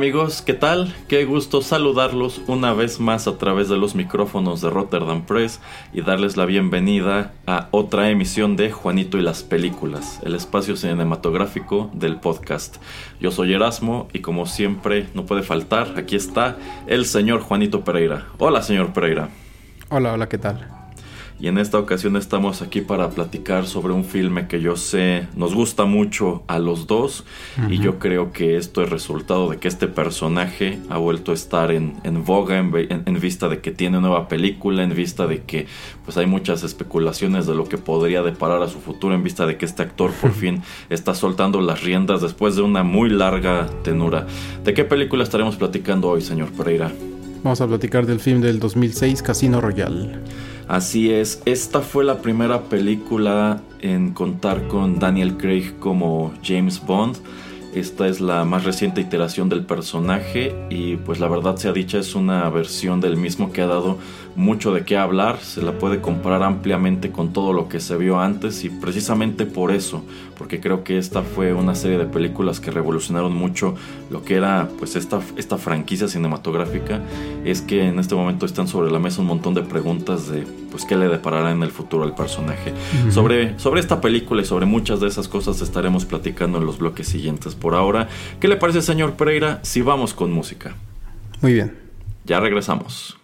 Amigos, ¿qué tal? Qué gusto saludarlos una vez más a través de los micrófonos de Rotterdam Press y darles la bienvenida a otra emisión de Juanito y las Películas, el espacio cinematográfico del podcast. Yo soy Erasmo y como siempre no puede faltar, aquí está el señor Juanito Pereira. Hola señor Pereira. Hola, hola, ¿qué tal? Y en esta ocasión estamos aquí para platicar sobre un filme que yo sé nos gusta mucho a los dos y yo creo que esto es resultado de que este personaje ha vuelto a estar en, en boga en, vista de que tiene nueva película, en vista de que pues hay muchas especulaciones de lo que podría deparar a su futuro, en vista de que este actor por fin está soltando las riendas después de una muy larga tenura. ¿De qué película estaremos platicando hoy, señor Pereira? Vamos a platicar del film del 2006, Casino Royale. Así es, esta fue la primera película en contar con Daniel Craig como James Bond. Esta es la más reciente iteración del personaje y pues la verdad sea dicha es una versión del mismo que ha dado mucho de qué hablar, se la puede comparar ampliamente con todo lo que se vio antes y precisamente por eso, porque creo que esta fue una serie de películas que revolucionaron mucho lo que era pues esta, esta franquicia cinematográfica, es que en este momento están sobre la mesa un montón de preguntas de pues qué le deparará en el futuro al personaje. sobre, sobre esta película y sobre muchas de esas cosas estaremos platicando en los bloques siguientes por ahora. ¿Qué le parece, señor Pereira, si vamos con música? Muy bien. Ya regresamos.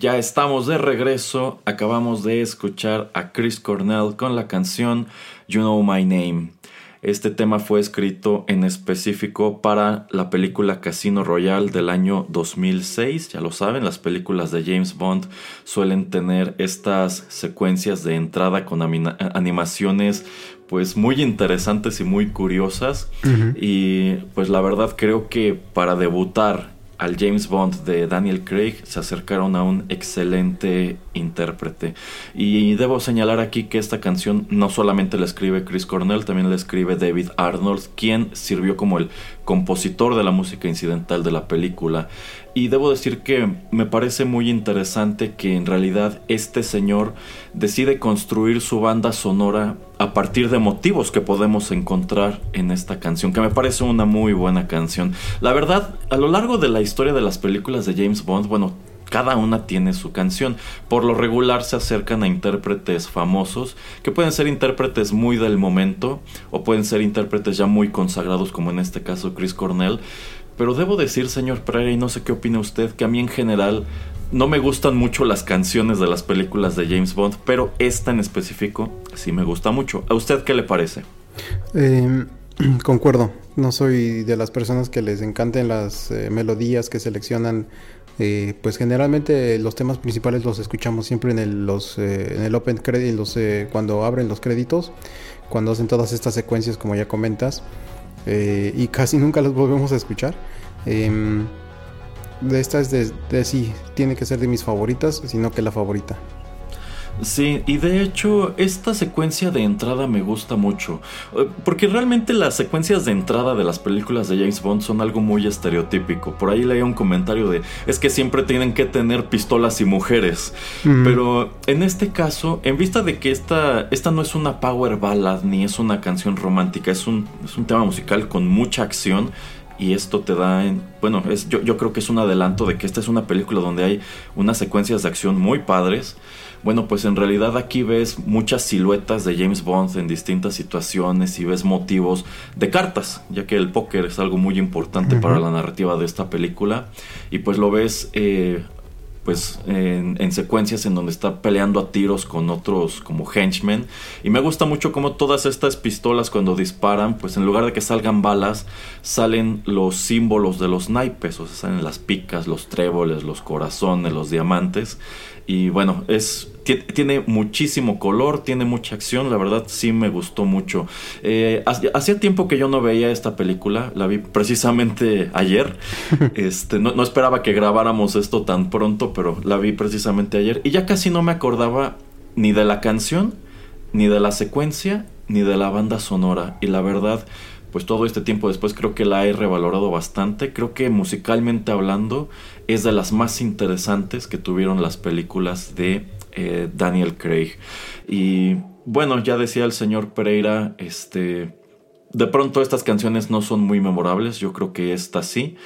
Ya estamos de regreso. Acabamos de escuchar a Chris Cornell con la canción You Know My Name. Este tema fue escrito en específico para la película Casino Royale del año 2006. Ya lo saben, las películas de James Bond suelen tener estas secuencias de entrada con animaciones pues muy interesantes y muy curiosas. Y pues la verdad creo que para debutar al James Bond de Daniel Craig se acercaron a un excelente intérprete. Y debo señalar aquí que esta canción no solamente la escribe Chris Cornell, también la escribe David Arnold, quien sirvió como el compositor de la música incidental de la película. Y debo decir que me parece muy interesante que en realidad este señor decide construir su banda sonora a partir de motivos que podemos encontrar en esta canción, que me parece una muy buena canción. La verdad, a lo largo de la historia de las películas de James Bond, bueno, cada una tiene su canción. Por lo regular se acercan a intérpretes famosos, que pueden ser intérpretes muy del momento, o pueden ser intérpretes ya muy consagrados, como en este caso Chris Cornell. Pero debo decir, señor Pereira, y no sé qué opina usted, que a mí en general no me gustan mucho las canciones de las películas de James Bond, pero esta en específico sí me gusta mucho. ¿A usted qué le parece? Em, concuerdo, no soy de las personas que les encanten las eh, melodías que seleccionan. Eh, pues generalmente los temas principales los escuchamos siempre en el, eh, Open Credit, los, cuando abren los créditos, cuando hacen todas estas secuencias como ya comentas. Eh, y casi nunca las volvemos a escuchar. Em, de esta es de, sí, tiene que ser de mis favoritas, sino que la favorita. Sí, y de hecho esta secuencia de entrada me gusta mucho, eh, porque realmente las secuencias de entrada de las películas de James Bond son algo muy estereotípico. Por ahí leí un comentario de, es que siempre tienen que tener pistolas y mujeres, pero en este caso, en vista de que esta, esta no es una power ballad ni es una canción romántica, es un, es un tema musical con mucha acción, y esto te da, en, bueno, es, yo, yo, creo que es un adelanto de que esta es una película donde hay unas secuencias de acción muy padres. Bueno, pues en realidad aquí ves muchas siluetas de James Bond en distintas situaciones y ves motivos de cartas, ya que el póker es algo muy importante para la narrativa de esta película. Y pues lo ves eh, pues en, secuencias en donde está peleando a tiros con otros como henchmen. Y me gusta mucho como todas estas pistolas cuando disparan pues en lugar de que salgan balas salen los símbolos de los naipes o sea salen las picas los tréboles los corazones los diamantes y bueno es tiene muchísimo color, tiene mucha acción, la verdad sí me gustó mucho. Eh, hacía tiempo que yo no veía esta película, la vi precisamente ayer. Este, no, esperaba que grabáramos esto tan pronto, pero la vi precisamente ayer. Y ya casi no me acordaba ni de la canción, ni de la secuencia, ni de la banda sonora. Y la verdad, pues todo este tiempo después creo que la he revalorado bastante. Creo que musicalmente hablando es de las más interesantes que tuvieron las películas de eh, Daniel Craig. Y bueno, ya decía el señor Pereira, este, de pronto estas canciones no son muy memorables, yo creo que esta sí.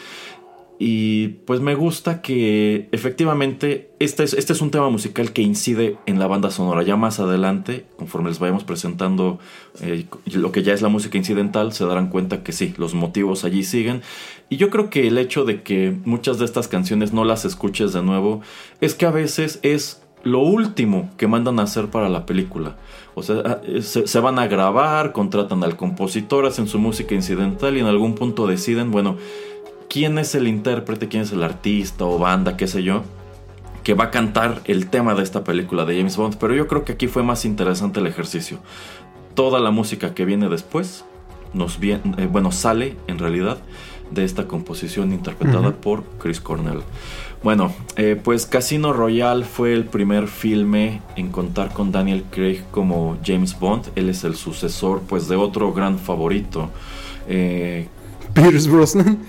Y pues me gusta que efectivamente este es, este es un tema musical que incide en la banda sonora. Ya más adelante, conforme les vayamos presentando eh, lo que ya es la música incidental, se darán cuenta que sí, los motivos allí siguen. Y yo creo que el hecho de que muchas de estas canciones no las escuches de nuevo es que a veces es lo último que mandan a hacer para la película. O sea, ah, se, van a grabar, contratan al compositor, hacen su música incidental y en algún punto deciden, bueno, quién es el intérprete, quién es el artista o banda, qué sé yo, que va a cantar el tema de esta película de James Bond. Pero yo creo que aquí fue más interesante el ejercicio. Toda la música que viene después nos viene, eh, bueno, sale en realidad de esta composición interpretada por Chris Cornell. Bueno, eh, pues Casino Royale fue el primer filme en contar con Daniel Craig como James Bond. Él es el sucesor, pues, de otro gran favorito. Eh, Pierce Brosnan.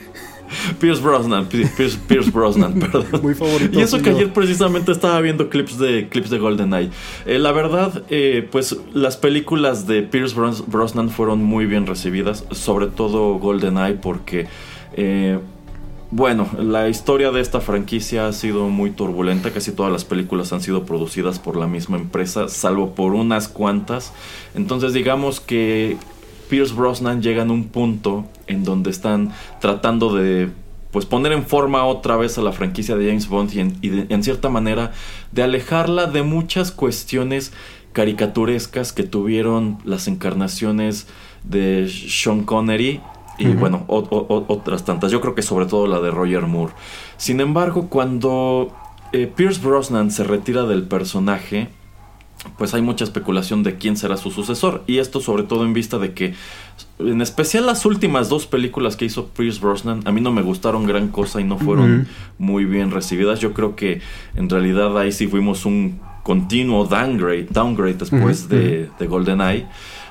Pierce Brosnan, Pierce, Brosnan, perdón. Muy favorito. Y eso que ayer precisamente estaba viendo clips de clips de GoldenEye. Eh, la verdad, eh, pues las películas de Pierce Brosnan fueron muy bien recibidas, sobre todo GoldenEye, porque bueno, la historia de esta franquicia ha sido muy turbulenta, casi todas las películas han sido producidas por la misma empresa, salvo por unas cuantas. Entonces digamos que Pierce Brosnan llega en un punto en donde están tratando de pues poner en forma otra vez a la franquicia de James Bond y en, en cierta manera de alejarla de muchas cuestiones caricaturescas que tuvieron las encarnaciones de Sean Connery y bueno, otras tantas. Yo creo que sobre todo la de Roger Moore. Sin embargo, cuando eh, Pierce Brosnan se retira del personaje, pues hay mucha especulación de quién será su sucesor. Y esto sobre todo en vista de que, en especial las últimas dos películas que hizo Pierce Brosnan, a mí no me gustaron gran cosa y no fueron muy bien recibidas. Yo creo que en realidad ahí sí fuimos un continuo downgrade, downgrade después de, de GoldenEye.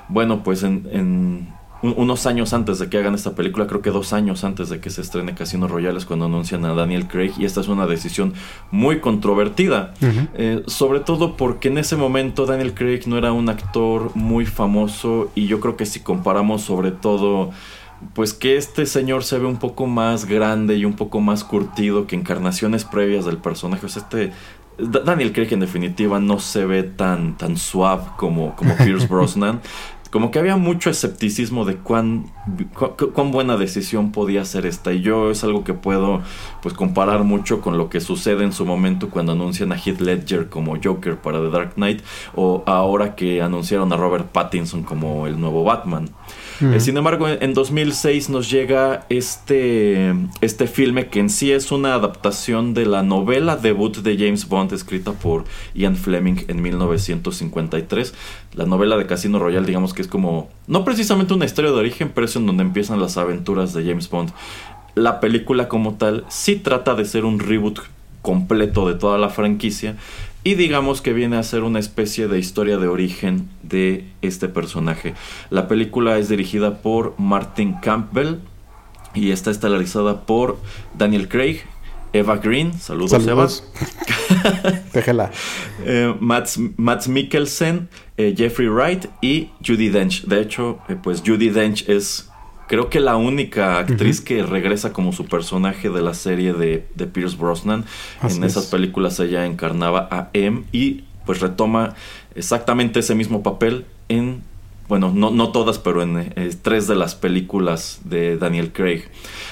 Bueno, pues en unos años antes de que hagan esta película, creo que dos años antes de que se estrene Casino Royale es cuando anuncian a Daniel Craig y esta es una decisión muy controvertida, eh, sobre todo porque en ese momento Daniel Craig no era un actor muy famoso y yo creo que si comparamos sobre todo pues que este señor se ve un poco más grande y un poco más curtido que encarnaciones previas del personaje. O sea, este Daniel Craig en definitiva no se ve tan, tan suave como, como Pierce Brosnan como que había mucho escepticismo de cuán, cuán buena decisión podía ser esta. Y yo es algo que puedo pues comparar mucho con lo que sucede en su momento cuando anuncian a Heath Ledger como Joker para The Dark Knight o ahora que anunciaron a Robert Pattinson como el nuevo Batman. Eh, sin embargo, en 2006 nos llega este, este filme que en sí es una adaptación de la novela debut de James Bond escrita por Ian Fleming en 1953. La novela de Casino Royale, digamos que es como, no precisamente una historia de origen, pero es en donde empiezan las aventuras de James Bond. La película como tal sí trata de ser un reboot completo de toda la franquicia y digamos que viene a ser una especie de historia de origen de este personaje. La película es dirigida por Martin Campbell y está estelarizada por Daniel Craig, Eva Green, saludos, saludos. Eva. eh, Mats, Mikkelsen, eh, Jeffrey Wright y Judy Dench. De hecho, eh, pues Judy Dench es creo que la única actriz que regresa como su personaje de la serie de, de Pierce Brosnan. en esas películas ella encarnaba a M y pues retoma exactamente ese mismo papel en bueno, no, no todas, pero en eh, tres de las películas de Daniel Craig.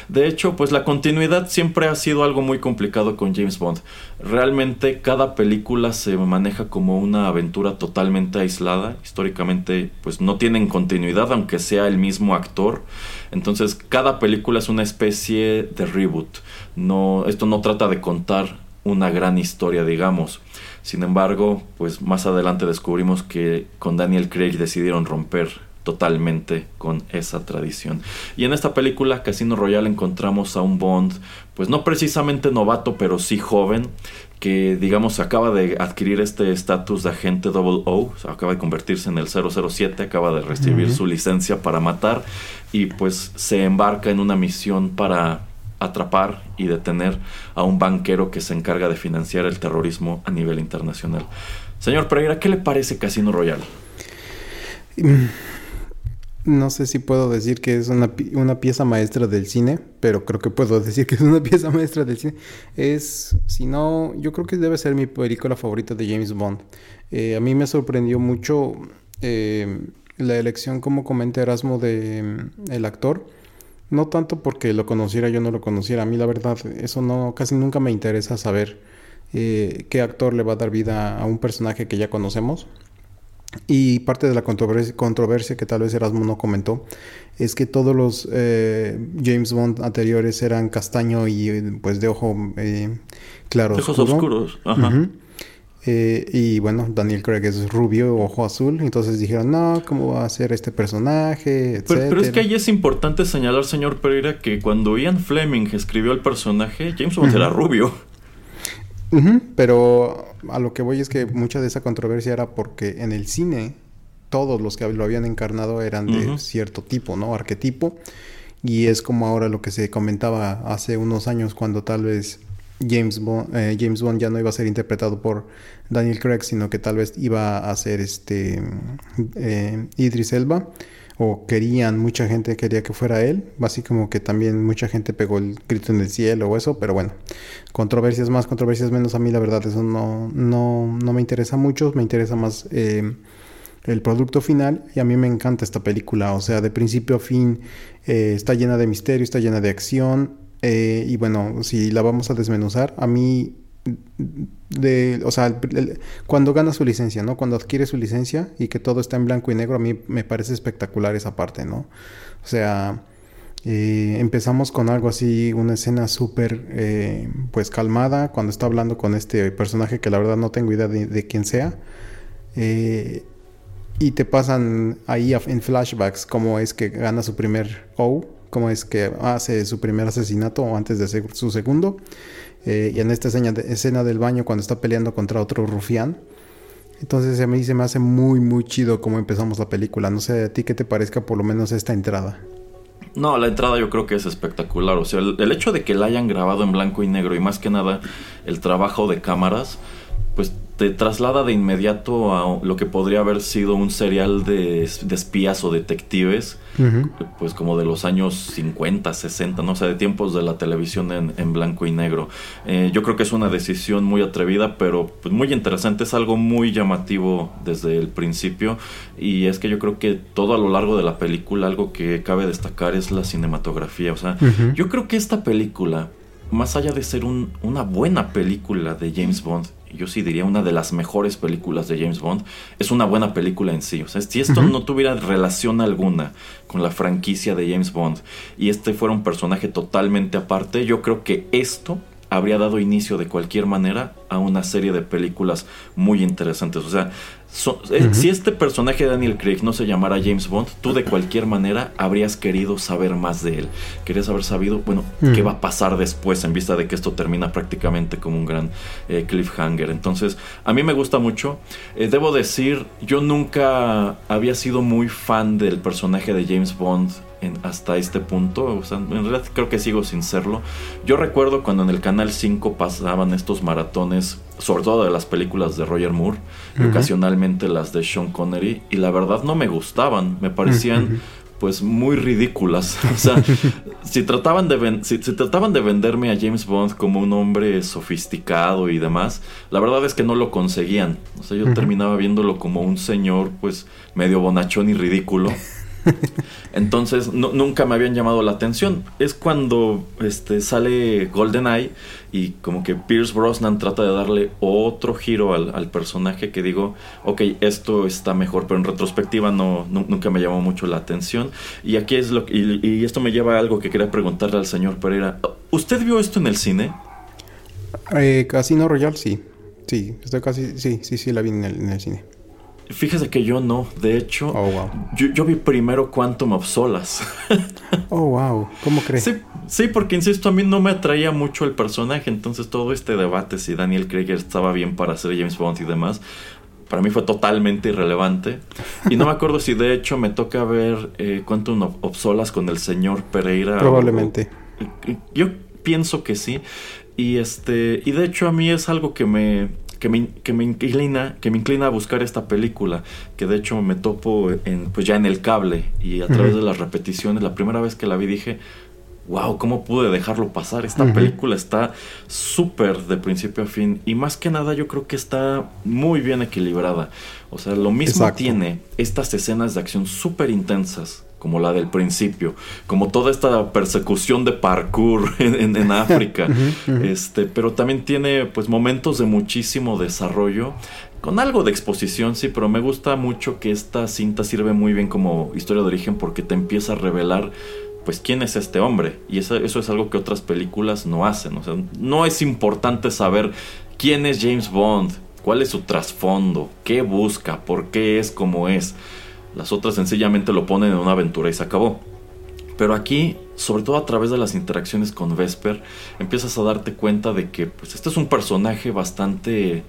De hecho, pues la continuidad siempre ha sido algo muy complicado con James Bond. Realmente cada película se maneja como una aventura totalmente aislada. Históricamente, pues no tienen continuidad, aunque sea el mismo actor. Entonces, cada película es una especie de reboot. No, esto no trata de contar una gran historia, digamos. Sin embargo, pues más adelante descubrimos que con Daniel Craig decidieron romper totalmente con esa tradición. Y en esta película Casino Royale encontramos a un Bond, pues no precisamente novato, pero sí joven, que digamos acaba de adquirir este estatus de agente double O, acaba de convertirse en el 007, acaba de recibir su licencia para matar y pues se embarca en una misión para atrapar y detener a un banquero que se encarga de financiar el terrorismo a nivel internacional. Señor Pereira, ¿qué le parece Casino Royale? Mm, no sé si puedo decir que es una, pieza maestra del cine, pero creo que puedo decir que es una pieza maestra del cine. Es, si no, yo creo que debe ser mi película favorita de James Bond. Eh, a mí me sorprendió mucho eh, la elección, como comenta Erasmo, de mm, el actor no tanto porque lo conociera yo no lo conociera. A mí la verdad, eso no, casi nunca me interesa saber eh, qué actor le va a dar vida a un personaje que ya conocemos. Y parte de la controversia, que tal vez Erasmo no comentó es que todos los eh, James Bond anteriores eran castaño y pues de ojo eh, claro. ojos oscuros. Ajá. Eh, y bueno, Daniel Craig es rubio, ojo azul. Entonces dijeron, no, ¿cómo va a ser este personaje? Pero, es que ahí es importante señalar, señor Pereira, que cuando Ian Fleming escribió el personaje, James Bond era rubio. pero a lo que voy es que mucha de esa controversia era porque en el cine todos los que lo habían encarnado eran de cierto tipo, ¿no? Arquetipo. Y es como ahora lo que se comentaba hace unos años cuando tal vez James Bond, eh, James Bond ya no iba a ser interpretado por Daniel Craig, sino que tal vez iba a ser este eh, Idris Elba. O querían, mucha gente quería que fuera él. Así como que también mucha gente pegó el grito en el cielo o eso. Pero bueno, controversias más, controversias menos. A mí la verdad eso no, no, no me interesa mucho. Me interesa más eh, el producto final. Y a mí me encanta esta película. O sea, de principio a fin está llena de misterio, está llena de acción Eh, y bueno, si la vamos a desmenuzar, a mí, de, o sea, cuando gana su licencia, ¿no? Cuando adquiere su licencia y que todo está en blanco y negro, a mí me parece espectacular esa parte, ¿no? O sea, eh, empezamos con algo así, una escena súper, eh, pues calmada, cuando está hablando con este personaje que la verdad no tengo idea de, de quién sea. y te pasan ahí en flashbacks cómo es que gana su primer O cómo es que hace su primer asesinato antes de su segundo. Eh, y en esta escena, escena del baño cuando está peleando contra otro rufián. Entonces a mí se me hace muy, muy chido cómo empezamos la película. No sé a ti qué te parezca por lo menos esta entrada. No, la entrada yo creo que es espectacular. O sea, el, hecho de que la hayan grabado en blanco y negro y más que nada el trabajo de cámaras, pues te traslada de inmediato a lo que podría haber sido un serial de, espías o detectives, pues como de los años 50, 60, no sé, de tiempos de la televisión en, blanco y negro. Eh, yo creo que es una decisión muy atrevida, pero pues muy interesante, es algo muy llamativo desde el principio. Y es que yo creo que todo a lo largo de la película, algo que cabe destacar es la cinematografía, o sea, yo creo que esta película más allá de ser una buena película de James Bond, yo sí diría una de las mejores películas de James Bond, es una buena película en sí. O sea, si esto no tuviera relación alguna con la franquicia de James Bond y este fuera un personaje totalmente aparte, yo creo que esto habría dado inicio de cualquier manera a una serie de películas muy interesantes. O sea, eh, si este personaje de Daniel Craig no se llamara James Bond, tú de cualquier manera habrías querido saber más de él. Querías haber sabido, bueno, qué va a pasar después en vista de que esto termina prácticamente como un gran eh, cliffhanger. Entonces, a mí me gusta mucho. Eh, debo decir, yo nunca había sido muy fan del personaje de James Bond hasta este punto. O sea, en realidad creo que sigo sin serlo. Yo recuerdo cuando en el Canal 5 pasaban estos maratones, sobre todo de las películas de Roger Moore, y ocasionalmente las de Sean Connery, y la verdad no me gustaban, me parecían... pues muy ridículas. O sea, si trataban, de si, trataban de venderme a James Bond como un hombre sofisticado y demás, la verdad es que no lo conseguían. O sea, yo terminaba viéndolo como un señor pues medio bonachón y ridículo. Entonces nunca me habían llamado la atención. Es cuando este, sale GoldenEye y como que Pierce Brosnan trata de darle otro giro al, personaje que digo, ok, esto está mejor, pero en retrospectiva no, nunca me llamó mucho la atención. Y aquí es lo y, esto me lleva a algo que quería preguntarle al señor Pereira. ¿Usted vio esto en el cine? Eh, Casino Royal, sí. Sí, estoy casi, sí, sí, sí, la vi en el cine. Fíjese que yo no. De hecho, oh, yo, vi primero Quantum of Solas. oh, wow. ¿Cómo crees? Sí, porque insisto, a mí no me atraía mucho el personaje. Entonces, todo este debate si Daniel Craig estaba bien para ser James Bond y demás, para mí fue totalmente irrelevante. Y no me acuerdo si de hecho me toca ver eh, Quantum of Solas con el señor Pereira. Probablemente. yo pienso que sí. Y este. Y de hecho, a mí es algo que me que me, que me, inclina que me inclina a buscar esta película que de hecho me topo en, pues ya en el cable y a través de las repeticiones la primera vez que la vi dije wow cómo pude dejarlo pasar esta película está súper de principio a fin y más que nada yo creo que está muy bien equilibrada. O sea lo mismo tiene estas escenas de acción súper intensas como la del principio, como toda esta persecución de parkour en, África, este, pero también tiene pues momentos de muchísimo desarrollo, con algo de exposición, sí, pero me gusta mucho que esta cinta sirve muy bien como historia de origen porque te empieza a revelar pues quién es este hombre. Y eso, eso es algo que otras películas no hacen, o sea, no es importante saber quién es James Bond, cuál es su trasfondo, qué busca, por qué es como es las otras sencillamente lo ponen en una aventura y se acabó. Pero aquí, sobre todo a través de las interacciones con Vesper, empiezas a darte cuenta de que pues, este es un personaje bastante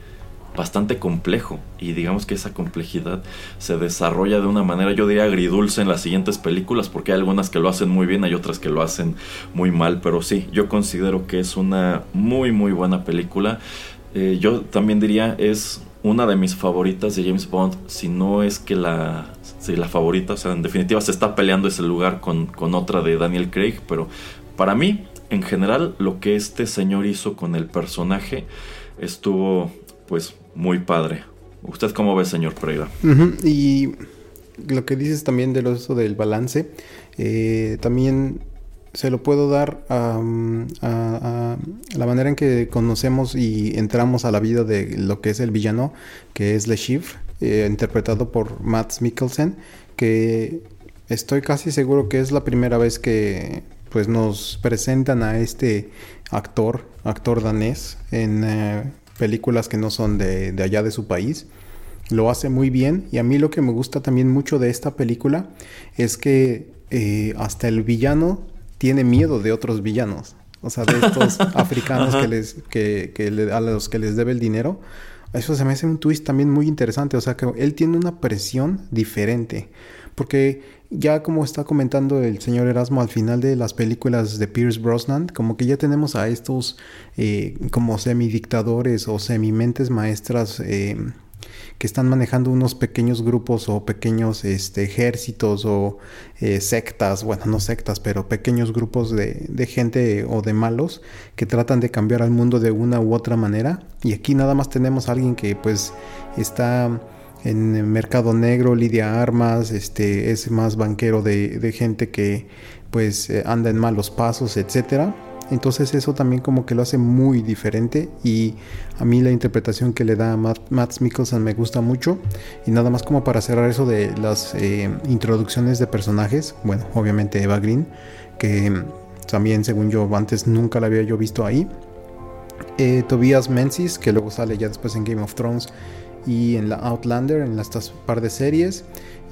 bastante complejo. Y digamos que esa complejidad se desarrolla de una manera yo diría agridulce en las siguientes películas porque hay algunas que lo hacen muy bien hay otras que lo hacen muy mal. Pero sí yo considero que es una muy muy buena película. Eh, yo también diría es una de mis favoritas de James Bond si no es que la sí, la favorita. O sea, en definitiva se está peleando ese lugar con, con otra de Daniel Craig. Pero para mí, en general, lo que este señor hizo con el personaje estuvo pues muy padre. ¿Usted cómo ve, señor Pereira? Y lo que dices también del uso del balance, eh, también se lo puedo dar a, la manera en que conocemos y entramos a la vida de lo que es el villano, que es Le Chiffre, eh, interpretado por Matt Mikkelsen, que estoy casi seguro que es la primera vez que pues nos presentan a este actor, actor danés, en eh, películas que no son de, de allá de su país lo hace muy bien y a mí lo que me gusta también mucho de esta película es que eh, hasta el villano tiene miedo de otros villanos. O sea, de estos africanos que les, que, a los que les debe el dinero. Eso se me hace un twist también muy interesante. O sea, que él tiene una presión diferente. Porque ya como está comentando el señor Erasmo al final de las películas de Pierce Brosnan, como que ya tenemos a estos eh, como semidictadores o semimentes maestras eh, que están manejando unos pequeños grupos o pequeños este, ejércitos o eh, sectas, bueno, no sectas, pero pequeños grupos de, gente o de malos que tratan de cambiar al mundo de una u otra manera. Y aquí nada más tenemos a alguien que pues está en el mercado negro, lidia armas, este, es más banquero de, de gente que pues eh, anda en malos pasos, etcétera entonces eso también como que lo hace muy diferente y a mí la interpretación que le da a Matt, Mikkelsen me gusta mucho. Y nada más como para cerrar eso de las eh, introducciones de personajes, bueno, obviamente Eva Green, que también según yo antes nunca la había yo visto ahí. Eh, Tobias Menzies, que luego sale ya después en Game of Thrones y en la Outlander, en estas par de series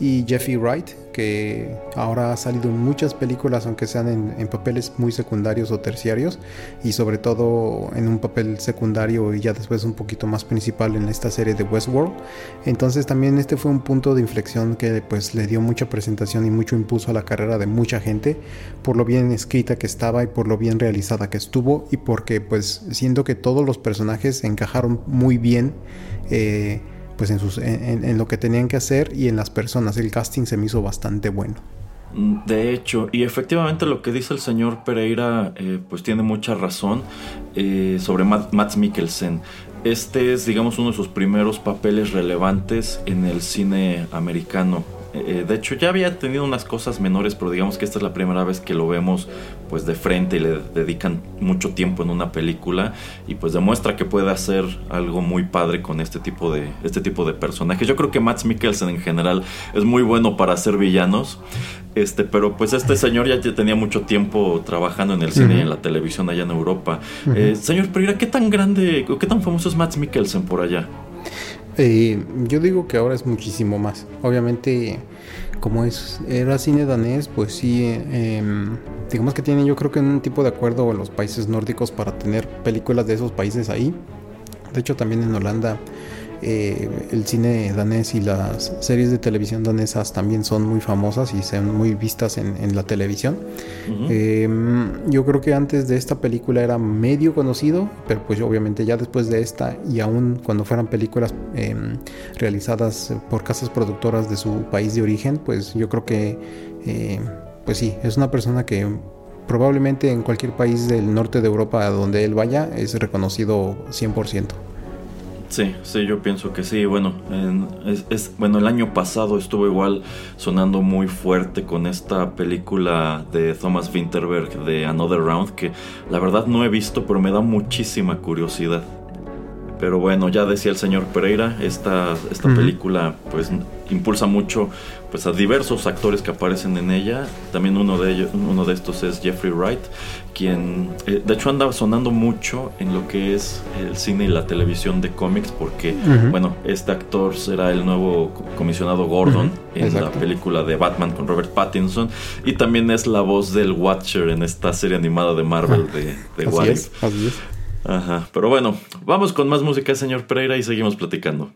y Jeffrey Wright, que ahora ha salido en muchas películas, aunque sean en, papeles muy secundarios o terciarios, y sobre todo en un papel secundario y ya después un poquito más principal en esta serie de Westworld. Entonces también este fue un punto de inflexión que pues le dio mucha presentación y mucho impulso a la carrera de mucha gente, por lo bien escrita que estaba y por lo bien realizada que estuvo, y porque pues siento que todos los personajes encajaron muy bien. Eh, pues en, sus, en, lo que tenían que hacer y en las personas. El casting se me hizo bastante bueno. De hecho, y efectivamente lo que dice el señor Pereira, eh, pues tiene mucha razón eh, sobre Matt, Mikkelsen. Este es, digamos, uno de sus primeros papeles relevantes en el cine americano. Eh, de hecho, ya había tenido unas cosas menores, pero digamos que esta es la primera vez que lo vemos pues de frente y le dedican mucho tiempo en una película y pues demuestra que puede hacer algo muy padre con este tipo de este tipo de personajes. Yo creo que Matt Mikkelsen en general es muy bueno para hacer villanos. Este, pero pues este señor ya tenía mucho tiempo trabajando en el cine y en la televisión allá en Europa. Eh, señor Pereira, ¿qué tan grande, qué tan famoso es Matt Mikkelsen por allá? Eh, yo digo que ahora es muchísimo más. Obviamente, como es era cine danés, pues sí, em, digamos que tienen yo creo que un tipo de acuerdo los países nórdicos para tener películas de esos países ahí. De hecho, también en Holanda eh, el cine danés y las series de televisión danesas también son muy famosas y son muy vistas en, la televisión. Em, yo creo que antes de esta película era medio conocido, pero pues obviamente ya después de esta y aún cuando fueran películas em, realizadas por casas productoras de su país de origen, pues yo creo que eh, pues sí, es una persona que probablemente en cualquier país del norte de Europa donde él vaya es reconocido 100%. Sí, sí, yo pienso que sí. Bueno, es, bueno, el año pasado estuvo igual sonando muy fuerte con esta película de Thomas Winterberg de Another Round que la verdad no he visto, pero me da muchísima curiosidad. Pero bueno, ya decía el señor Pereira, esta, esta película pues impulsa mucho pues a diversos actores que aparecen en ella. También uno de ellos, uno de estos es Jeffrey Wright, quien eh, de hecho anda sonando mucho en lo que es el cine y la televisión de cómics, porque bueno, este actor será el nuevo comisionado Gordon en la película de Batman con Robert Pattinson. Y también es la voz del Watcher en esta serie animada de Marvel de, de What Ajá, pero bueno, vamos con más música, señor Pereira, y seguimos platicando.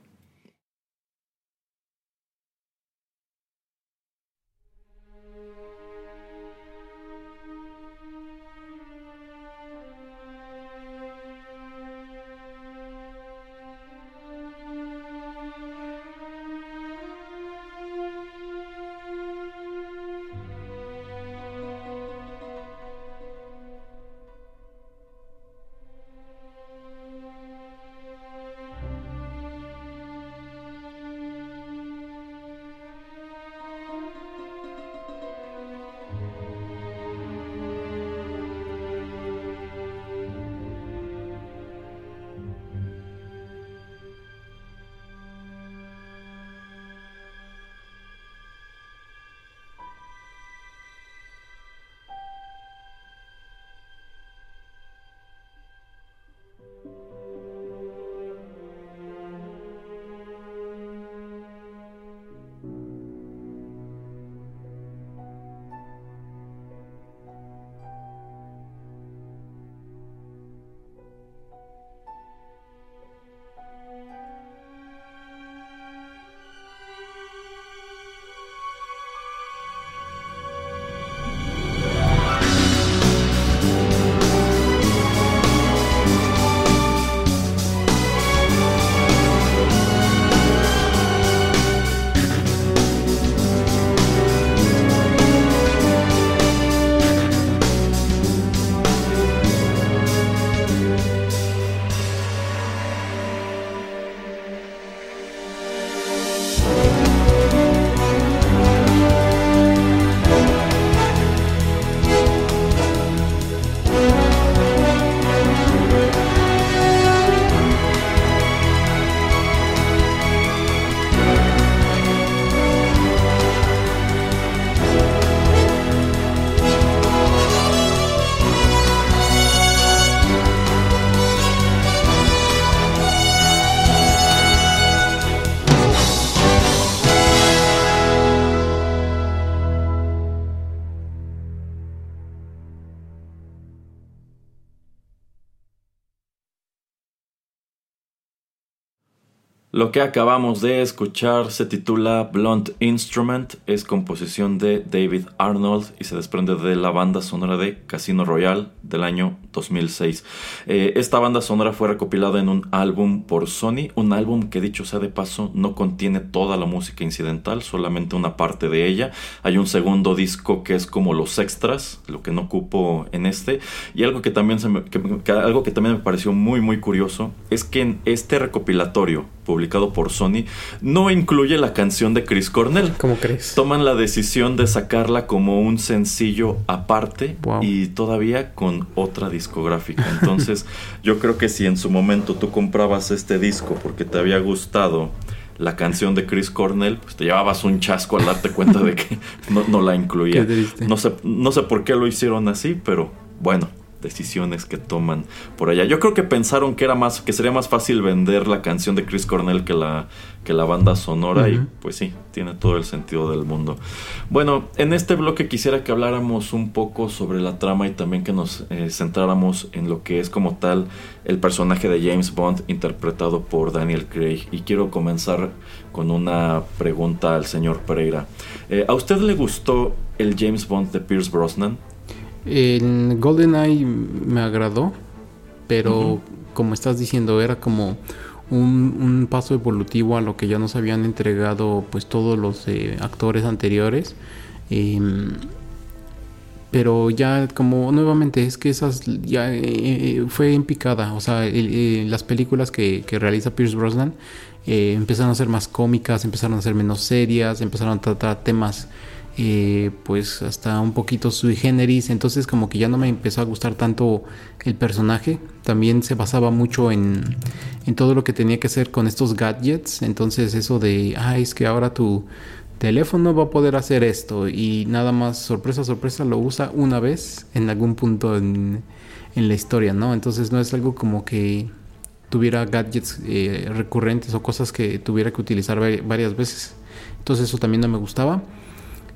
Lo que acabamos de escuchar se titula Blunt Instrument, es composición de David Arnold y se desprende de la banda sonora de Casino Royale del año 2006. Eh, esta banda sonora fue recopilada en un álbum por Sony, un álbum que dicho sea de paso no contiene toda la música incidental, solamente una parte de ella. Hay un segundo disco que es como los extras, lo que no ocupo en este, y algo que también, me, algo que también me pareció muy muy curioso es que en este recopilatorio publicado por Sony, no incluye la canción de Chris Cornell. ¿Cómo crees? Toman la decisión de sacarla como un sencillo aparte y todavía con otra discográfica. Entonces, yo creo que si en su momento tú comprabas este disco porque te había gustado la canción de Chris Cornell, pues te llevabas un chasco al darte cuenta de que no, no la incluía. No sé, no sé por qué lo hicieron así, pero bueno, decisiones que toman por allá. Yo creo que pensaron que era más que sería más fácil vender la canción de Chris Cornell que la que la banda sonora y pues sí, tiene todo el sentido del mundo. Bueno, en este bloque quisiera que habláramos un poco sobre la trama y también que nos eh, centráramos en lo que es como tal el personaje de James Bond interpretado por Daniel Craig y quiero comenzar con una pregunta al señor Pereira. Eh, ¿A usted le gustó el James Bond de Pierce Brosnan? El GoldenEye me agradó, pero como estás diciendo, era como un, paso evolutivo a lo que ya nos habían entregado pues todos los eh, actores anteriores. Em, pero ya como nuevamente es que esas ya eh, eh, fue en picada, o sea, las películas que, que, realiza Pierce Brosnan empezaron a ser más cómicas, empezaron a ser menos serias, empezaron a tratar temas eh, pues hasta un poquito sui generis, entonces como que ya no me empezó a gustar tanto el personaje, también se basaba mucho en, en todo lo que tenía que hacer con estos gadgets, entonces eso de, ah, es que ahora tu teléfono va a poder hacer esto y nada más, sorpresa, sorpresa, lo usa una vez en algún punto en, en la historia, ¿no? Entonces no es algo como que tuviera gadgets eh, recurrentes o cosas que tuviera que utilizar varias veces. Entonces eso también no me gustaba.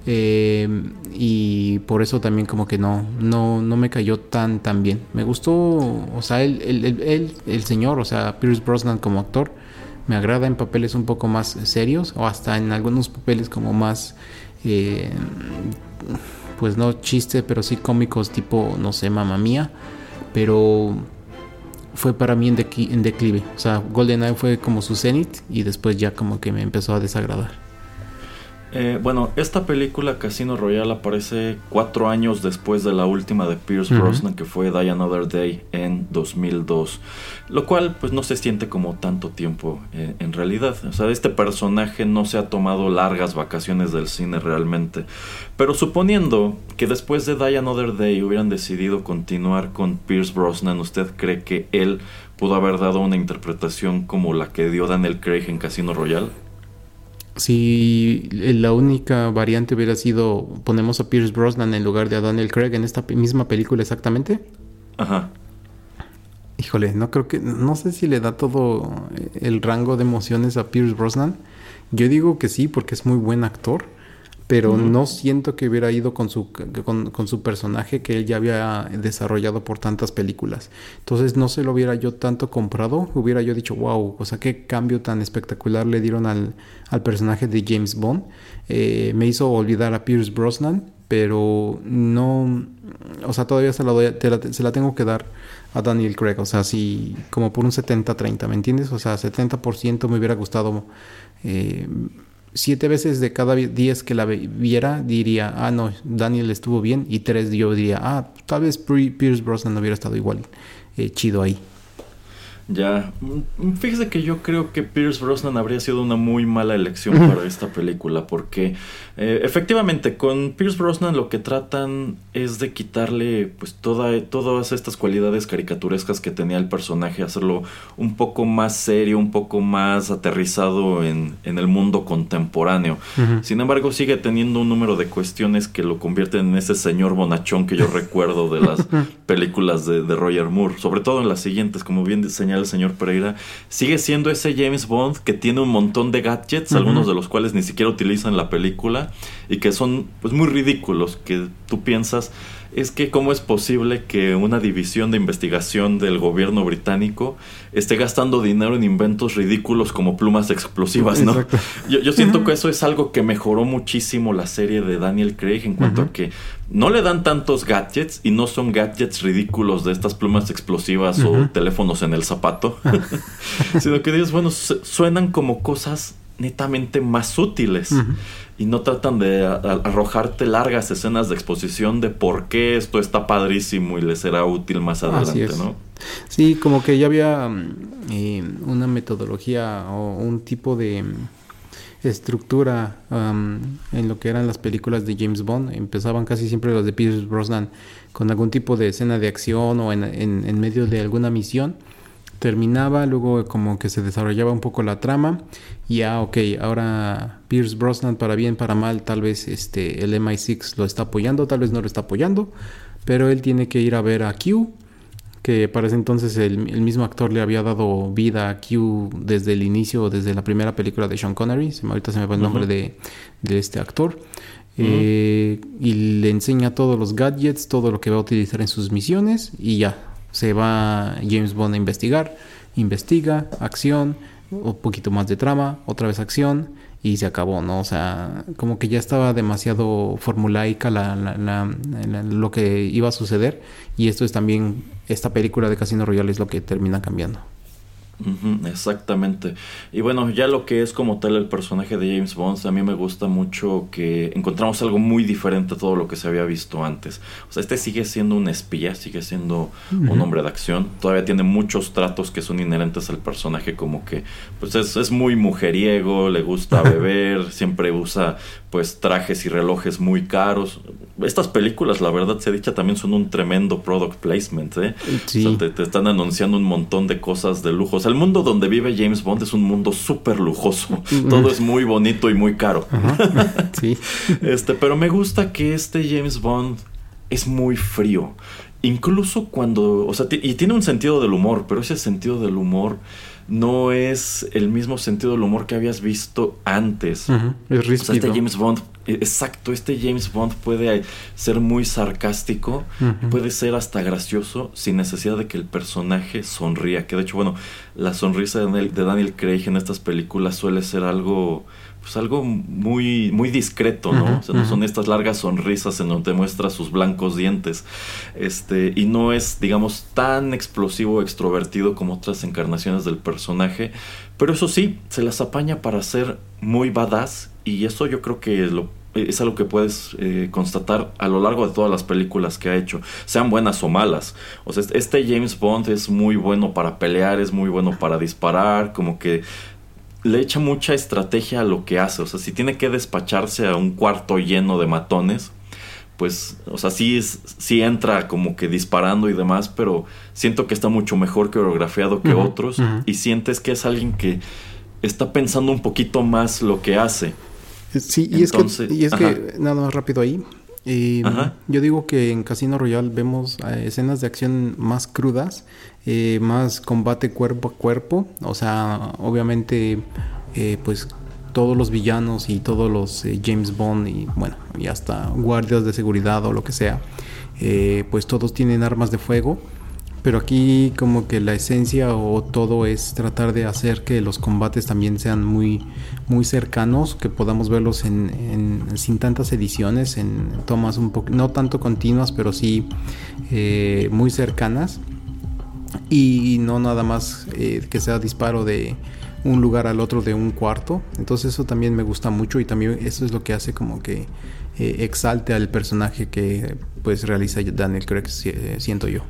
Eh, y por eso también como que no, no, no me cayó tan, tan bien. Me gustó, o sea, el, el, el, señor, o sea, Pierce Brosnan como actor, me agrada en papeles un poco más serios o hasta en algunos papeles como más, eh, pues no chiste, pero sí cómicos tipo, no sé, mamá mía. Pero fue para mí en declive. O sea, GoldenEye fue como su cenit y después ya como que me empezó a desagradar. Eh, bueno, esta película Casino Royale aparece cuatro años después de la última de Pierce Brosnan que fue Die Another Day en 2002, lo cual pues no se siente como tanto tiempo eh, en realidad. O sea, este personaje no se ha tomado largas vacaciones del cine realmente, pero suponiendo que después de Die Another Day hubieran decidido continuar con Pierce Brosnan, ¿usted cree que él pudo haber dado una interpretación como la que dio Daniel Craig en Casino Royale? Si la única variante hubiera sido ponemos a Pierce Brosnan en lugar de a Daniel Craig en esta misma película exactamente. Ajá. Híjole, no creo que no sé si le da todo el rango de emociones a Pierce Brosnan. Yo digo que sí porque es muy buen actor pero no siento que hubiera ido con su, con, su personaje que él ya había desarrollado por tantas películas. Entonces no se lo hubiera yo tanto comprado, hubiera yo dicho, wow, o sea, qué cambio tan espectacular le dieron al, al personaje de James Bond. Eh, me hizo olvidar a Pierce Brosnan, pero no, o sea, todavía se la, doy, se la tengo que dar a Daniel Craig, o sea, si como por un 70-30, ¿me entiendes? O sea, 70% me hubiera gustado... Eh, siete veces de cada diez que la viera diría, ah, no, Daniel estuvo bien, y tres yo diría, ah, tal vez Pierce Brosnan hubiera estado igual eh, chido ahí. Ya, mm, fíjese que yo creo que Pierce Brosnan habría sido una muy mala elección para esta película, porque eh, efectivamente con Pierce Brosnan lo que tratan es de quitarle pues toda, todas estas cualidades caricaturescas que tenía el personaje, hacerlo un poco más serio, un poco más aterrizado en, en el mundo contemporáneo. Sin embargo, sigue teniendo un número de cuestiones que lo convierten en ese señor bonachón que yo recuerdo de las películas de, de Roger Moore, sobre todo en las siguientes, como bien señala el señor Pereira, sigue siendo ese James Bond que tiene un montón de gadgets, algunos de los cuales ni siquiera utilizan la película y que son pues muy ridículos, que tú piensas es que cómo es posible que una división de investigación del gobierno británico esté gastando dinero en inventos ridículos como plumas explosivas, ¿no? Yo, yo, siento que eso es algo que mejoró muchísimo la serie de Daniel Craig en cuanto a que no le dan tantos gadgets y no son gadgets ridículos de estas plumas explosivas o teléfonos en el zapato, sino que dices, bueno, suenan como cosas netamente más útiles y no tratan de arrojarte largas escenas de exposición de por qué esto está padrísimo y le será útil más adelante, ¿no? Sí, como que ya había mm, eh, una metodología o un tipo de estructura en lo que eran las películas de James Bond. Empezaban casi siempre los de Pierce Brosnan con algún tipo de escena de acción o en, en, medio de alguna misión. Terminaba, luego como que se desarrollaba un poco la trama. Y ya, ok, ahora Pierce Brosnan, para bien, para mal, tal vez este, el MI6 lo está apoyando, tal vez no lo está apoyando. Pero él tiene que ir a ver a Q que para ese entonces el, mismo actor le había dado vida a Q desde el inicio, desde la primera película de Sean Connery, se me, ahorita se me va el nombre de, este actor, eh, y le enseña todos los gadgets, todo lo que va a utilizar en sus misiones, y ya, se va James Bond a investigar, investiga, acción, un poquito más de trama, otra vez acción, y se acabó, ¿no? O sea, como que ya estaba demasiado formulaica la, lo que iba a suceder y esto es también, esta película de Casino Royale es lo que termina cambiando exactamente. Y bueno, ya lo que es como tal el personaje de James Bond, a mí me gusta mucho que encontramos algo muy diferente a todo lo que se había visto antes. O sea, este sigue siendo un espía, sigue siendo un hombre de acción. Todavía tiene muchos tratos que son inherentes al personaje, como que pues es, es muy mujeriego, le gusta beber, siempre usa pues trajes y relojes muy caros. Estas películas, la verdad se dicha, también son un tremendo product placement, ¿eh? te, están anunciando un montón de cosas de lujo. O sea, el mundo donde vive James Bond es un mundo súper lujoso. Todo es muy bonito y muy caro. sí. este, pero me gusta que este James Bond es muy frío. Incluso cuando, o sea, y tiene un sentido del humor, pero ese sentido del humor no es el mismo sentido del humor que habías visto antes. Es ríspido. este James Bond, e, exacto, este James Bond puede ser muy sarcástico, puede ser hasta gracioso sin necesidad de que el personaje sonría. Que de hecho, bueno, la sonrisa de Daniel Craig en estas películas suele ser algo pues algo muy, muy discreto, ¿no? o sea, no son estas largas sonrisas en donde muestra sus blancos dientes. Este, y no es, digamos, tan explosivo, extrovertido como otras encarnaciones del personaje. Pero eso sí, se las apaña para ser muy badass. Y eso yo creo que lo, es algo que puedes eh, constatar a lo largo de todas las películas que ha hecho, sean buenas o malas. O sea, este James Bond es muy bueno para pelear, es muy bueno para disparar, como que le echa mucha estrategia a lo que hace. O sea, si tiene que despacharse a un cuarto lleno de matones, pues, o sea, sí, es, sí entra como que disparando y demás, pero siento que está mucho mejor coreografiado que otros y sientes que es alguien que está pensando un poquito más lo que hace. Sí, y es que, y es que nada más rápido ahí. yo digo que en Casino Royale vemos eh, escenas de acción más crudas eh, más combate cuerpo a cuerpo. O sea, obviamente, eh, pues todos los villanos y todos los eh, James Bond y bueno, y hasta guardias de seguridad o lo que sea, pues todos tienen armas de fuego. Pero aquí como que la esencia o todo es tratar de hacer que los combates también sean muy, muy cercanos, que podamos verlos en, sin tantas ediciones, en tomas un poco, no tanto continuas, pero sí muy cercanas y no nada más eh, que sea disparo de un lugar al otro de un cuarto. Entonces eso también me gusta mucho y también eso es lo que hace como que eh, exalte al personaje que pues realiza Daniel Craig, eh, siento yo.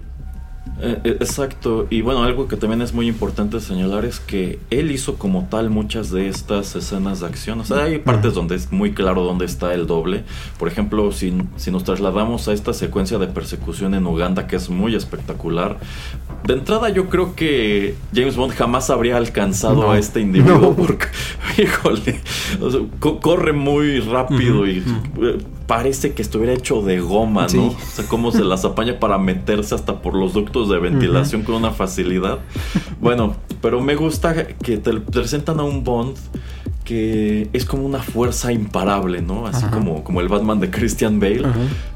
Eh, eh, exacto, y bueno, algo que también es muy importante señalar es que él hizo como tal muchas de estas escenas de acción. O sea, hay partes donde es muy claro dónde está el doble. Por ejemplo, si, si nos trasladamos a esta secuencia de persecución en Uganda, que es muy espectacular, de entrada yo creo que James Bond jamás habría alcanzado a este individuo porque, híjole, corre muy rápido y parece que estuviera hecho de goma, ¿no? O sea, cómo se las apaña para meterse hasta por los ductos de ventilación con una facilidad. Bueno, pero me gusta que te presentan a un Bond que es como una fuerza imparable, ¿no? Así como, como el Batman de Christian Bale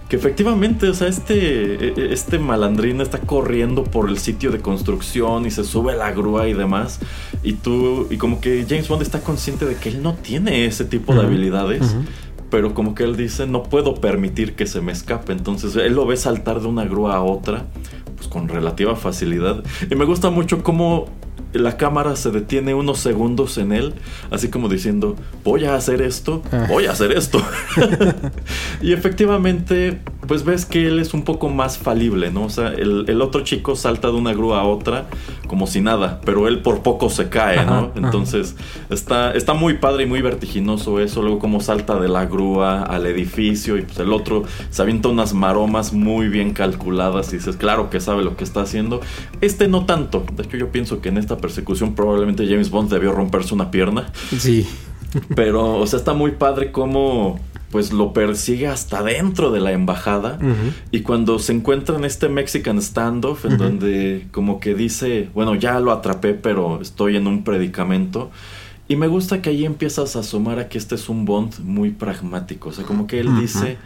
que efectivamente, o sea, este, e, e, este malandrín está corriendo por el sitio de construcción y se sube a la grúa y demás. Y tú, y como que James Bond está consciente de que él no tiene ese tipo de habilidades. Pero como que él dice, no puedo permitir que se me escape. Entonces él lo ve saltar de una grúa a otra, pues con relativa facilidad. Y me gusta mucho cómo la cámara se detiene unos segundos en él, así como diciendo, voy a hacer esto, ah. voy a hacer esto. y efectivamente, pues ves que él es un poco más falible, ¿no? O sea, el, otro chico salta de una grúa a otra como si nada, pero él por poco se cae, ¿no? Entonces, está, está muy padre y muy vertiginoso eso, luego como salta de la grúa al edificio y pues el otro se avienta unas maromas muy bien calculadas y dices, claro que sabe lo que está haciendo. Este no tanto, de hecho yo pienso que en esta persecución probablemente James Bond debió romperse una pierna. Sí. Pero, o sea, está muy padre cómo pues lo persigue hasta dentro de la embajada y cuando se encuentra en este Mexican standoff en donde como que dice, bueno, ya lo atrapé, pero estoy en un predicamento. Y me gusta que ahí empiezas a asomar a que este es un Bond muy pragmático, o sea, como que él dice,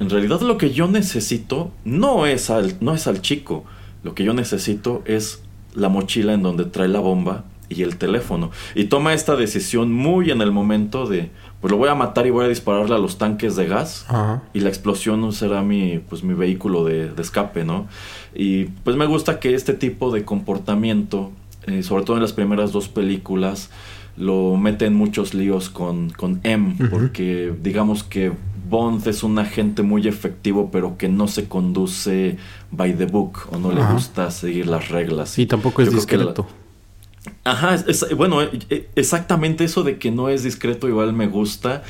en realidad lo que yo necesito no es al no es al chico, lo que yo necesito es la mochila en donde trae la bomba y el teléfono. Y toma esta decisión muy en el momento de, pues lo voy a matar y voy a dispararle a los tanques de gas y la explosión será mi, pues mi vehículo de, escape, ¿no? Y pues me gusta que este tipo de comportamiento, eh, sobre todo en las primeras dos películas, lo mete en muchos líos con, con M, porque digamos que Bond es un agente muy efectivo, pero que no se conduce by the book o no le gusta seguir las reglas. Y tampoco es discreto. Ajá, bueno, e, e, exactamente eso de que no es discreto igual me gusta,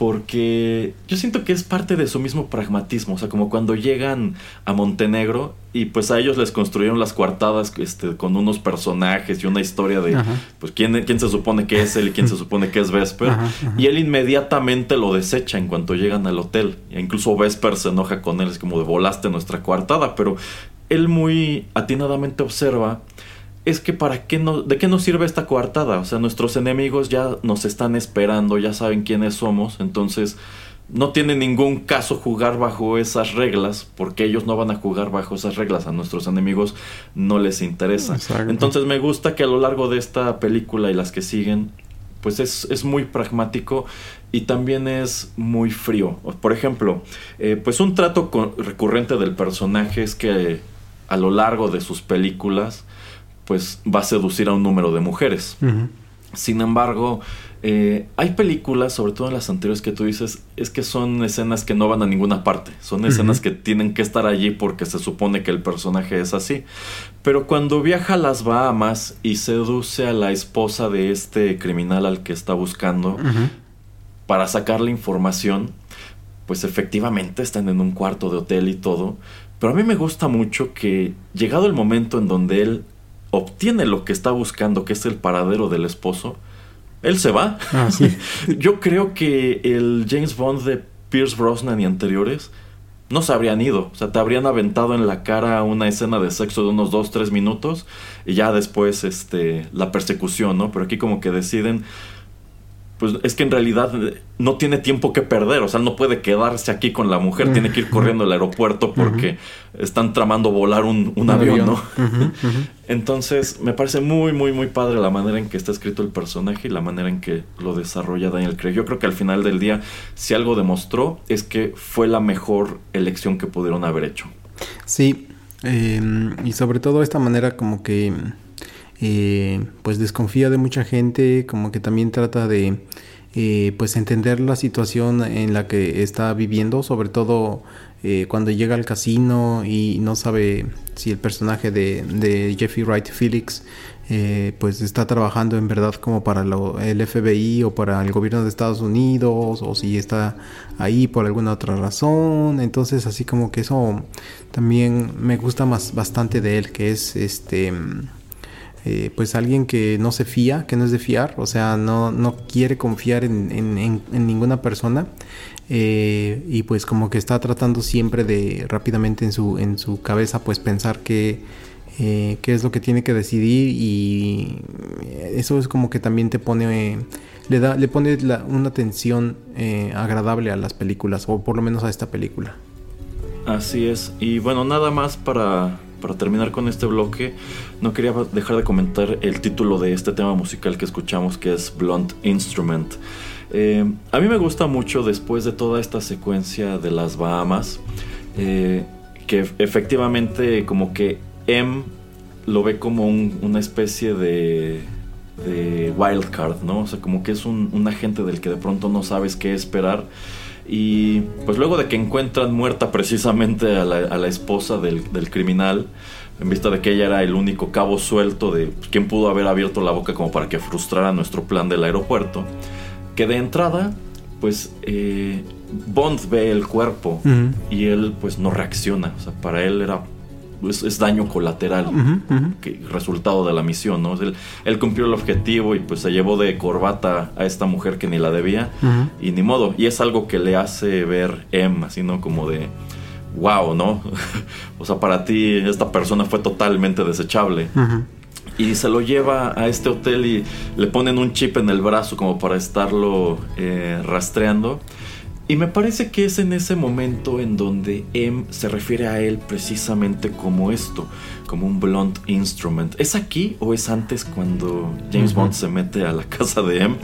porque yo siento que es parte de su mismo pragmatismo, o sea, como cuando llegan a Montenegro y pues a ellos les construyeron las coartadas este, con unos personajes y una historia de pues quién, quién se supone que es él y quién se supone que es Vesper, y él inmediatamente lo desecha en cuanto llegan al hotel, e incluso Vesper se enoja con él, es como de volaste nuestra coartada, pero él muy atinadamente observa es que para qué no, ¿de qué nos sirve esta coartada? O sea, nuestros enemigos ya nos están esperando, ya saben quiénes somos, entonces no tiene ningún caso jugar bajo esas reglas, porque ellos no van a jugar bajo esas reglas, a nuestros enemigos no les interesa. Entonces me gusta que a lo largo de esta película y las que siguen, pues es, es muy pragmático y también es muy frío. Por ejemplo, eh, pues un trato recurrente del personaje es que a lo largo de sus películas, pues va a seducir a un número de mujeres. Sin embargo, eh, hay películas, sobre todo en las anteriores que tú dices, es que son escenas que no van a ninguna parte, son escenas que tienen que estar allí porque se supone que el personaje es así. Pero cuando viaja a las Bahamas y seduce a la esposa de este criminal al que está buscando para sacar la información, pues efectivamente están en un cuarto de hotel y todo. Pero a mí me gusta mucho que llegado el momento en donde él obtiene lo que está buscando, que es el paradero del esposo, él se va. Ah, Yo creo que el James Bond de Pierce Brosnan y anteriores no se habrían ido. O sea, te habrían aventado en la cara una escena de sexo de unos 2-3 minutos y ya después este, la persecución, ¿no? Pero aquí como que deciden pues es que en realidad no tiene tiempo que perder, o sea, no puede quedarse aquí con la mujer, tiene que ir corriendo al aeropuerto porque están tramando volar un, avión, ¿no? Entonces, me parece muy, muy, muy padre la manera en que está escrito el personaje y la manera en que lo desarrolla Daniel Craig. Yo creo que al final del día, si algo demostró, es que fue la mejor elección que pudieron haber hecho. Sí, em, y sobre todo esta manera como que eh, pues desconfía de mucha gente, como que también trata de eh, pues entender la situación en la que está viviendo, sobre todo eh, cuando llega al casino y no sabe si el personaje de, Jeffrey Wright Felix pues está trabajando en verdad como para el FBI o para el gobierno de Estados Unidos o si está ahí por alguna otra razón. Entonces así como que eso también me gusta más bastante de él que es este eh, pues alguien que no se fía, que no es de fiar, o sea, no, no quiere confiar en, en, ninguna persona eh, y pues como que está tratando siempre de rápidamente en su, en su cabeza pues pensar que eh, qué es lo que tiene que decidir y eso es como que también te pone le da le pone una atención agradable a las películas o por lo menos a esta película Así es. Y bueno, nada más para, para terminar con este bloque, no quería dejar de comentar el título de este tema musical que escuchamos, que es Blunt Instrument. Eh, a mí me gusta mucho después de toda esta secuencia de las Bahamas, eh, que efectivamente como que M lo ve como una especie de, de wildcard, ¿no? O sea, como que es un, agente del que de pronto no sabes qué esperar. Y pues luego de que encuentran muerta precisamente a la, esposa del, criminal, en vista de que ella era el único cabo suelto de pues, quien pudo haber abierto la boca como para que frustrara nuestro plan del aeropuerto, que de entrada, pues eh, Bond ve el cuerpo y él pues no reacciona. O sea, para él era es, daño colateral, Que, resultado de la misión, ¿no? Él, él, cumplió el objetivo y pues se llevó de corbata a esta mujer que ni la debía y ni modo. Y es algo que le hace ver M, así, ¿no? Como de, wow, ¿no? o sea, para ti esta persona fue totalmente desechable. Y se lo lleva a este hotel y le ponen un chip en el brazo como para estarlo eh, rastreando. Y me parece que es en ese momento en donde M se refiere a él precisamente como esto, como un blunt instrument. ¿Es aquí o es antes cuando James Bond se mete a la casa de M?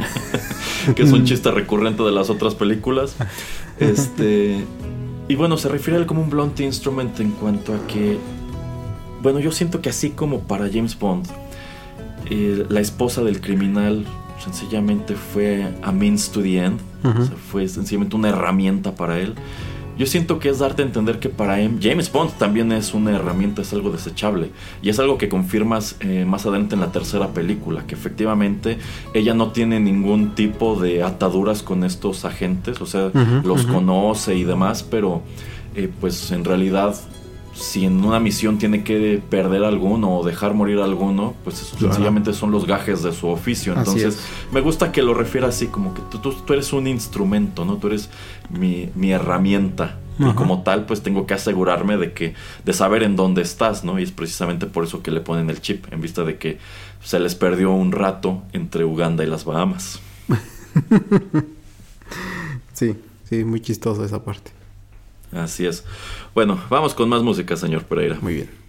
que es un chiste recurrente de las otras películas. Este. Y bueno, se refiere a él como un blunt instrument en cuanto a que. Bueno, yo siento que así como para James Bond, eh, la esposa del criminal sencillamente fue a means to the end, fue sencillamente una herramienta para él. Yo siento que es darte a entender que para él, James Bond también es una herramienta, es algo desechable. Y es algo que confirmas eh, más adelante en la tercera película, que efectivamente ella no tiene ningún tipo de ataduras con estos agentes, o sea, los conoce y demás, pero eh, pues en realidad si en una misión tiene que perder alguno o dejar morir alguno, pues sencillamente son los gajes de su oficio. Entonces, me gusta que lo refiera así, como que tú, tú, eres un instrumento, ¿no? Tú eres mi, herramienta. Y como tal, pues tengo que asegurarme de que, de saber en dónde estás, ¿no? Y es precisamente por eso que le ponen el chip, en vista de que se les perdió un rato entre Uganda y las Bahamas. sí, sí, muy chistoso esa parte. Así es. Bueno, vamos con más música, señor Pereira. Muy bien.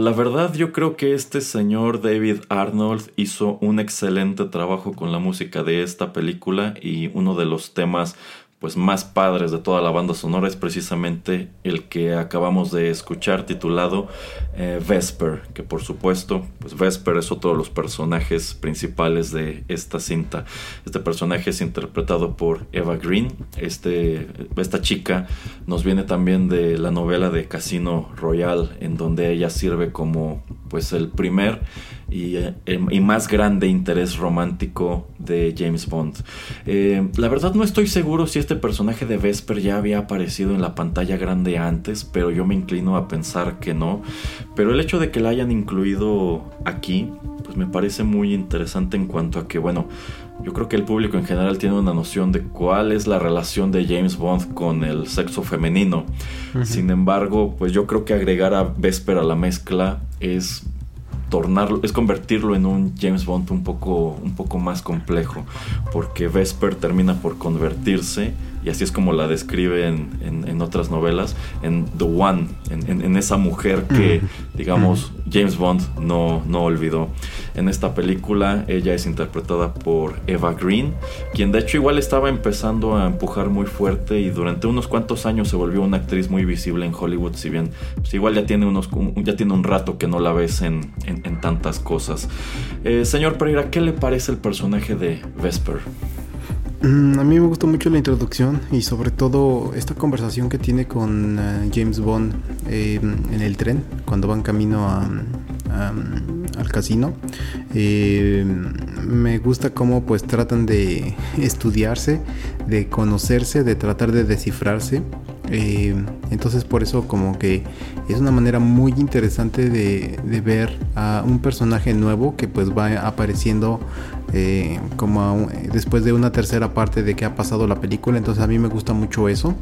La verdad yo creo que este señor David Arnold hizo un excelente trabajo con la música de esta película y uno de los temas pues más padres de toda la banda sonora es precisamente el que acabamos de escuchar titulado eh, Vesper, que por supuesto, pues Vesper es otro de los personajes principales de esta cinta. Este personaje es interpretado por Eva Green. Este, esta chica nos viene también de la novela de Casino Royale, en donde ella sirve como pues el primer y, eh, y, más grande interés romántico de James Bond. Eh, la verdad no estoy seguro si este personaje de Vesper ya había aparecido en la pantalla grande antes, pero yo me inclino a pensar que no. Pero el hecho de que la hayan incluido aquí, pues me parece muy interesante en cuanto a que, bueno, yo creo que el público en general tiene una noción de cuál es la relación de James Bond con el sexo femenino. Sin embargo, pues yo creo que agregar a Vesper a la mezcla es tornarlo, es convertirlo en un James Bond un poco, un poco más complejo, porque Vesper termina por convertirse, y así es como la describe en, en, otras novelas, en The One, en, en esa mujer que, digamos, James Bond no, no olvidó. En esta película ella es interpretada por Eva Green, quien de hecho igual estaba empezando a empujar muy fuerte y durante unos cuantos años se volvió una actriz muy visible en Hollywood, si bien pues igual ya tiene, unos, ya tiene un rato que no la ves en, en, tantas cosas. Eh, señor Pereira, ¿qué le parece el personaje de Vesper? Mm, a mí me gustó mucho la introducción y sobre todo esta conversación que tiene con eh, James Bond em, en el tren cuando van camino al casino. Em, me gusta cómo pues tratan de estudiarse, de conocerse, de tratar de descifrarse. Em, entonces por eso como que es una manera muy interesante de, de ver a un personaje nuevo que pues va apareciendo eh, como después de una tercera parte de que ha pasado la película. Entonces a mí me gusta mucho eso.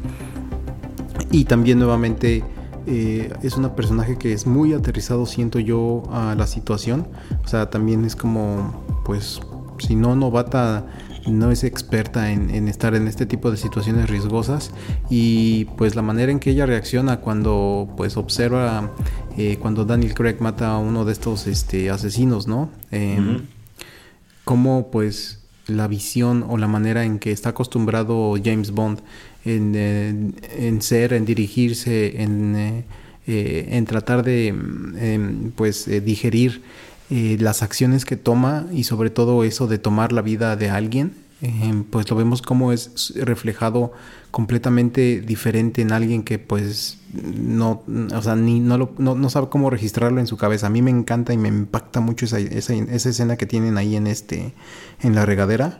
Y también nuevamente eh, es un personaje que es muy aterrizado, siento yo, a la situación. O sea, también es como, pues, si no novata, no es experta en, estar en este tipo de situaciones riesgosas. Y pues la manera en que ella reacciona cuando pues observa eh, cuando Daniel Craig mata a uno de estos este, asesinos, ¿no? Em, cómo pues la visión o la manera en que está acostumbrado James Bond en, eh, ser, en dirigirse, en, eh, eh, en tratar de em, pues digerir las acciones que toma y sobre todo eso de tomar la vida de alguien, em, pues lo vemos como es reflejado completamente diferente en alguien que pues no, o sea, ni, no, lo, no, sabe cómo registrarlo en su cabeza. A mí me encanta y me impacta mucho esa, esa, esa escena que tienen ahí en este, en la regadera.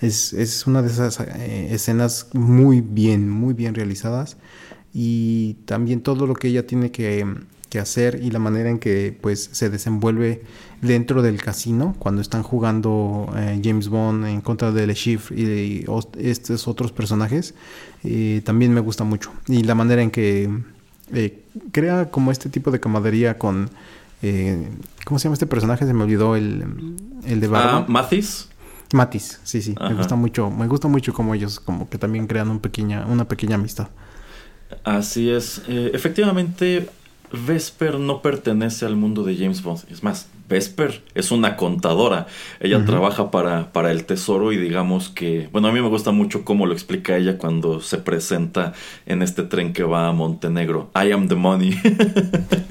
Es, es una de esas eh, escenas muy bien, muy bien realizadas. Y también todo lo que ella tiene que, que hacer y la manera en que pues se desenvuelve dentro del casino cuando están jugando eh, James Bond en contra de Le Chiffre y, estos otros personajes eh, también me gusta mucho y la manera en que eh, crea como este tipo de camaradería con ¿cómo se llama este personaje? Se me olvidó el, el de Barba. Ah, Mathis. Matis, sí, sí, me gusta mucho, me gusta mucho como ellos como que también crean un pequeña, una pequeña amistad. Así es, efectivamente Vesper no pertenece al mundo de James Bond. Es más, Vesper es una contadora. Ella trabaja para, para el tesoro y digamos que, bueno, a mí me gusta mucho cómo lo explica ella cuando se presenta en este tren que va a Montenegro. I am the money.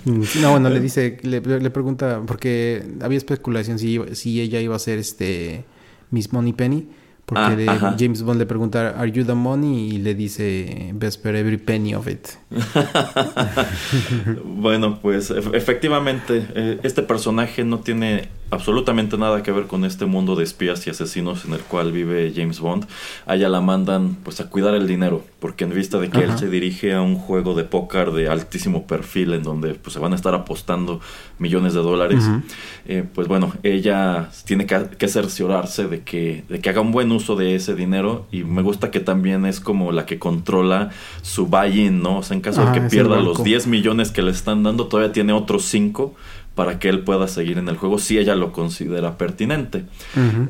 Mm, no, bueno, le dice, le, pregunta, porque había especulación si, si ella iba a ser este Miss Money Penny. Porque ah, James Bond le pregunta, ¿Are you the money? Y le dice, Vesper, every penny of it. bueno, pues efectivamente, eh, este personaje no tiene absolutamente nada que ver con este mundo de espías y asesinos en el cual vive James Bond. Allá la mandan pues a cuidar el dinero, porque en vista de que él se dirige a un juego de póker de altísimo perfil en donde pues se van a estar apostando millones de dólares, eh, pues bueno, ella tiene que, que, cerciorarse de que, de que haga un buen uso de ese dinero y me gusta que también es como la que controla su buy-in, ¿no? O sea, en caso de que pierda los 10 millones que le están dando, todavía tiene otros 5 para que él pueda seguir en el juego si ella lo considera pertinente.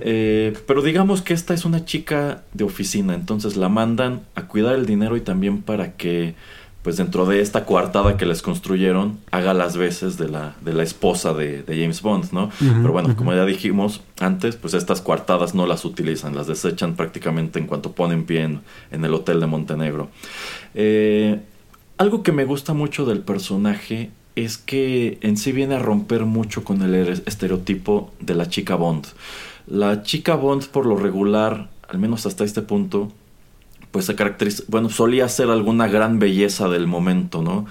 Eh, pero digamos que esta es una chica de oficina, entonces la mandan a cuidar el dinero y también para que pues dentro de esta coartada que les construyeron, haga las veces de la, de la esposa de, James Bond, ¿no? Pero bueno, como ya dijimos antes, pues estas coartadas no las utilizan, las desechan prácticamente en cuanto ponen pie en, en el hotel de Montenegro. Eh, algo que me gusta mucho del personaje es que en sí viene a romper mucho con el estereotipo de la chica Bond. La chica Bond por lo regular, al menos hasta este punto, pues se caracteriza, bueno, solía ser alguna gran belleza del momento, ¿no?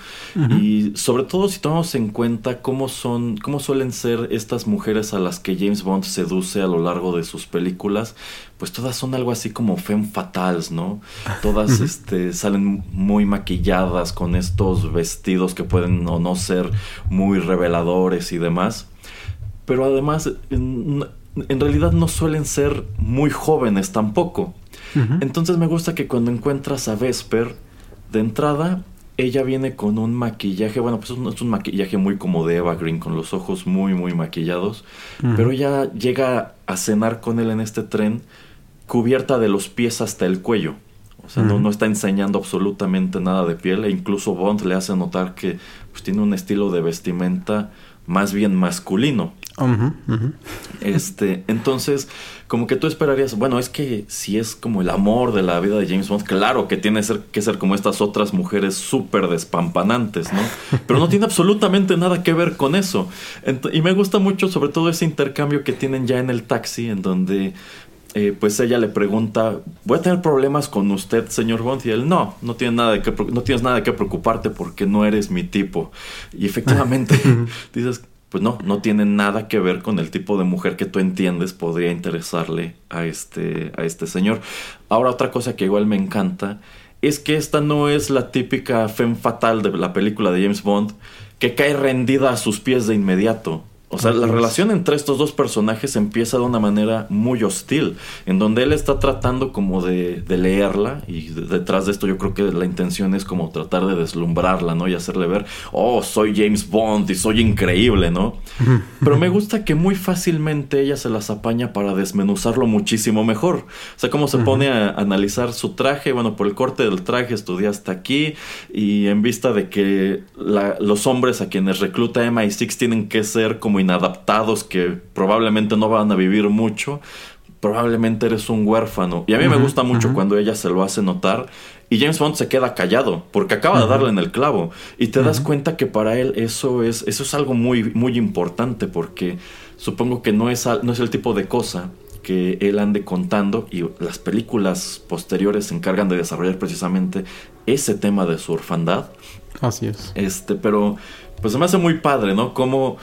Y sobre todo si tomamos en cuenta cómo son, cómo suelen ser estas mujeres a las que James Bond seduce a lo largo de sus películas, pues todas son algo así como femme fatales, ¿no? Todas este, salen muy maquilladas con estos vestidos que pueden o no ser muy reveladores y demás. Pero además, en realidad no suelen ser muy jóvenes tampoco. Entonces me gusta que cuando encuentras a Vesper, de entrada, ella viene con un maquillaje, bueno, pues es un, maquillaje muy como de Eva Green, con los ojos muy, muy maquillados, pero ella llega a cenar con él en este tren cubierta de los pies hasta el cuello. O sea, no, no, está enseñando absolutamente nada de piel e incluso Bond le hace notar que pues, tiene un estilo de vestimenta más bien masculino. Este, entonces, como que tú esperarías, bueno, es que si es como el amor de la vida de James Bond, claro que tiene que ser como estas otras mujeres súper despampanantes, ¿no? Pero no tiene absolutamente nada que ver con eso. y me gusta mucho sobre todo ese intercambio que tienen ya en el taxi, en donde eh, pues ella le pregunta, ¿voy a tener problemas con usted, señor Bond? Y él, no, no, tiene nada de que, no tienes nada de qué preocuparte porque no eres mi tipo. Y efectivamente, dices, pues no, no tiene nada que ver con el tipo de mujer que tú entiendes podría interesarle a este, a este señor. Ahora otra cosa que igual me encanta es que esta no es la típica femme fatal de la película de James Bond que cae rendida a sus pies de inmediato. O sea, la relación entre estos dos personajes empieza de una manera muy hostil, en donde él está tratando como de, leerla y detrás de esto yo creo que la intención es como tratar de deslumbrarla, ¿no? Y hacerle ver, oh, soy James Bond y soy increíble, ¿no? Pero me gusta que muy fácilmente ella se las apaña para desmenuzarlo muchísimo mejor. O sea, cómo se pone a analizar su traje, bueno, por el corte del traje estudiaste aquí y en vista de que los hombres a quienes recluta MI6 tienen que ser como inadaptados que probablemente no van a vivir mucho, probablemente eres un huérfano. Y a mí me gusta mucho cuando ella se lo hace notar y James Bond se queda callado porque acaba de darle en el clavo y te das cuenta que para él eso es eso es algo muy muy importante porque supongo que no es no es el tipo de cosa que él ande contando y las películas posteriores se encargan de desarrollar precisamente ese tema de su orfandad. Así es. Este, pero pues se me hace muy padre, ¿no? Como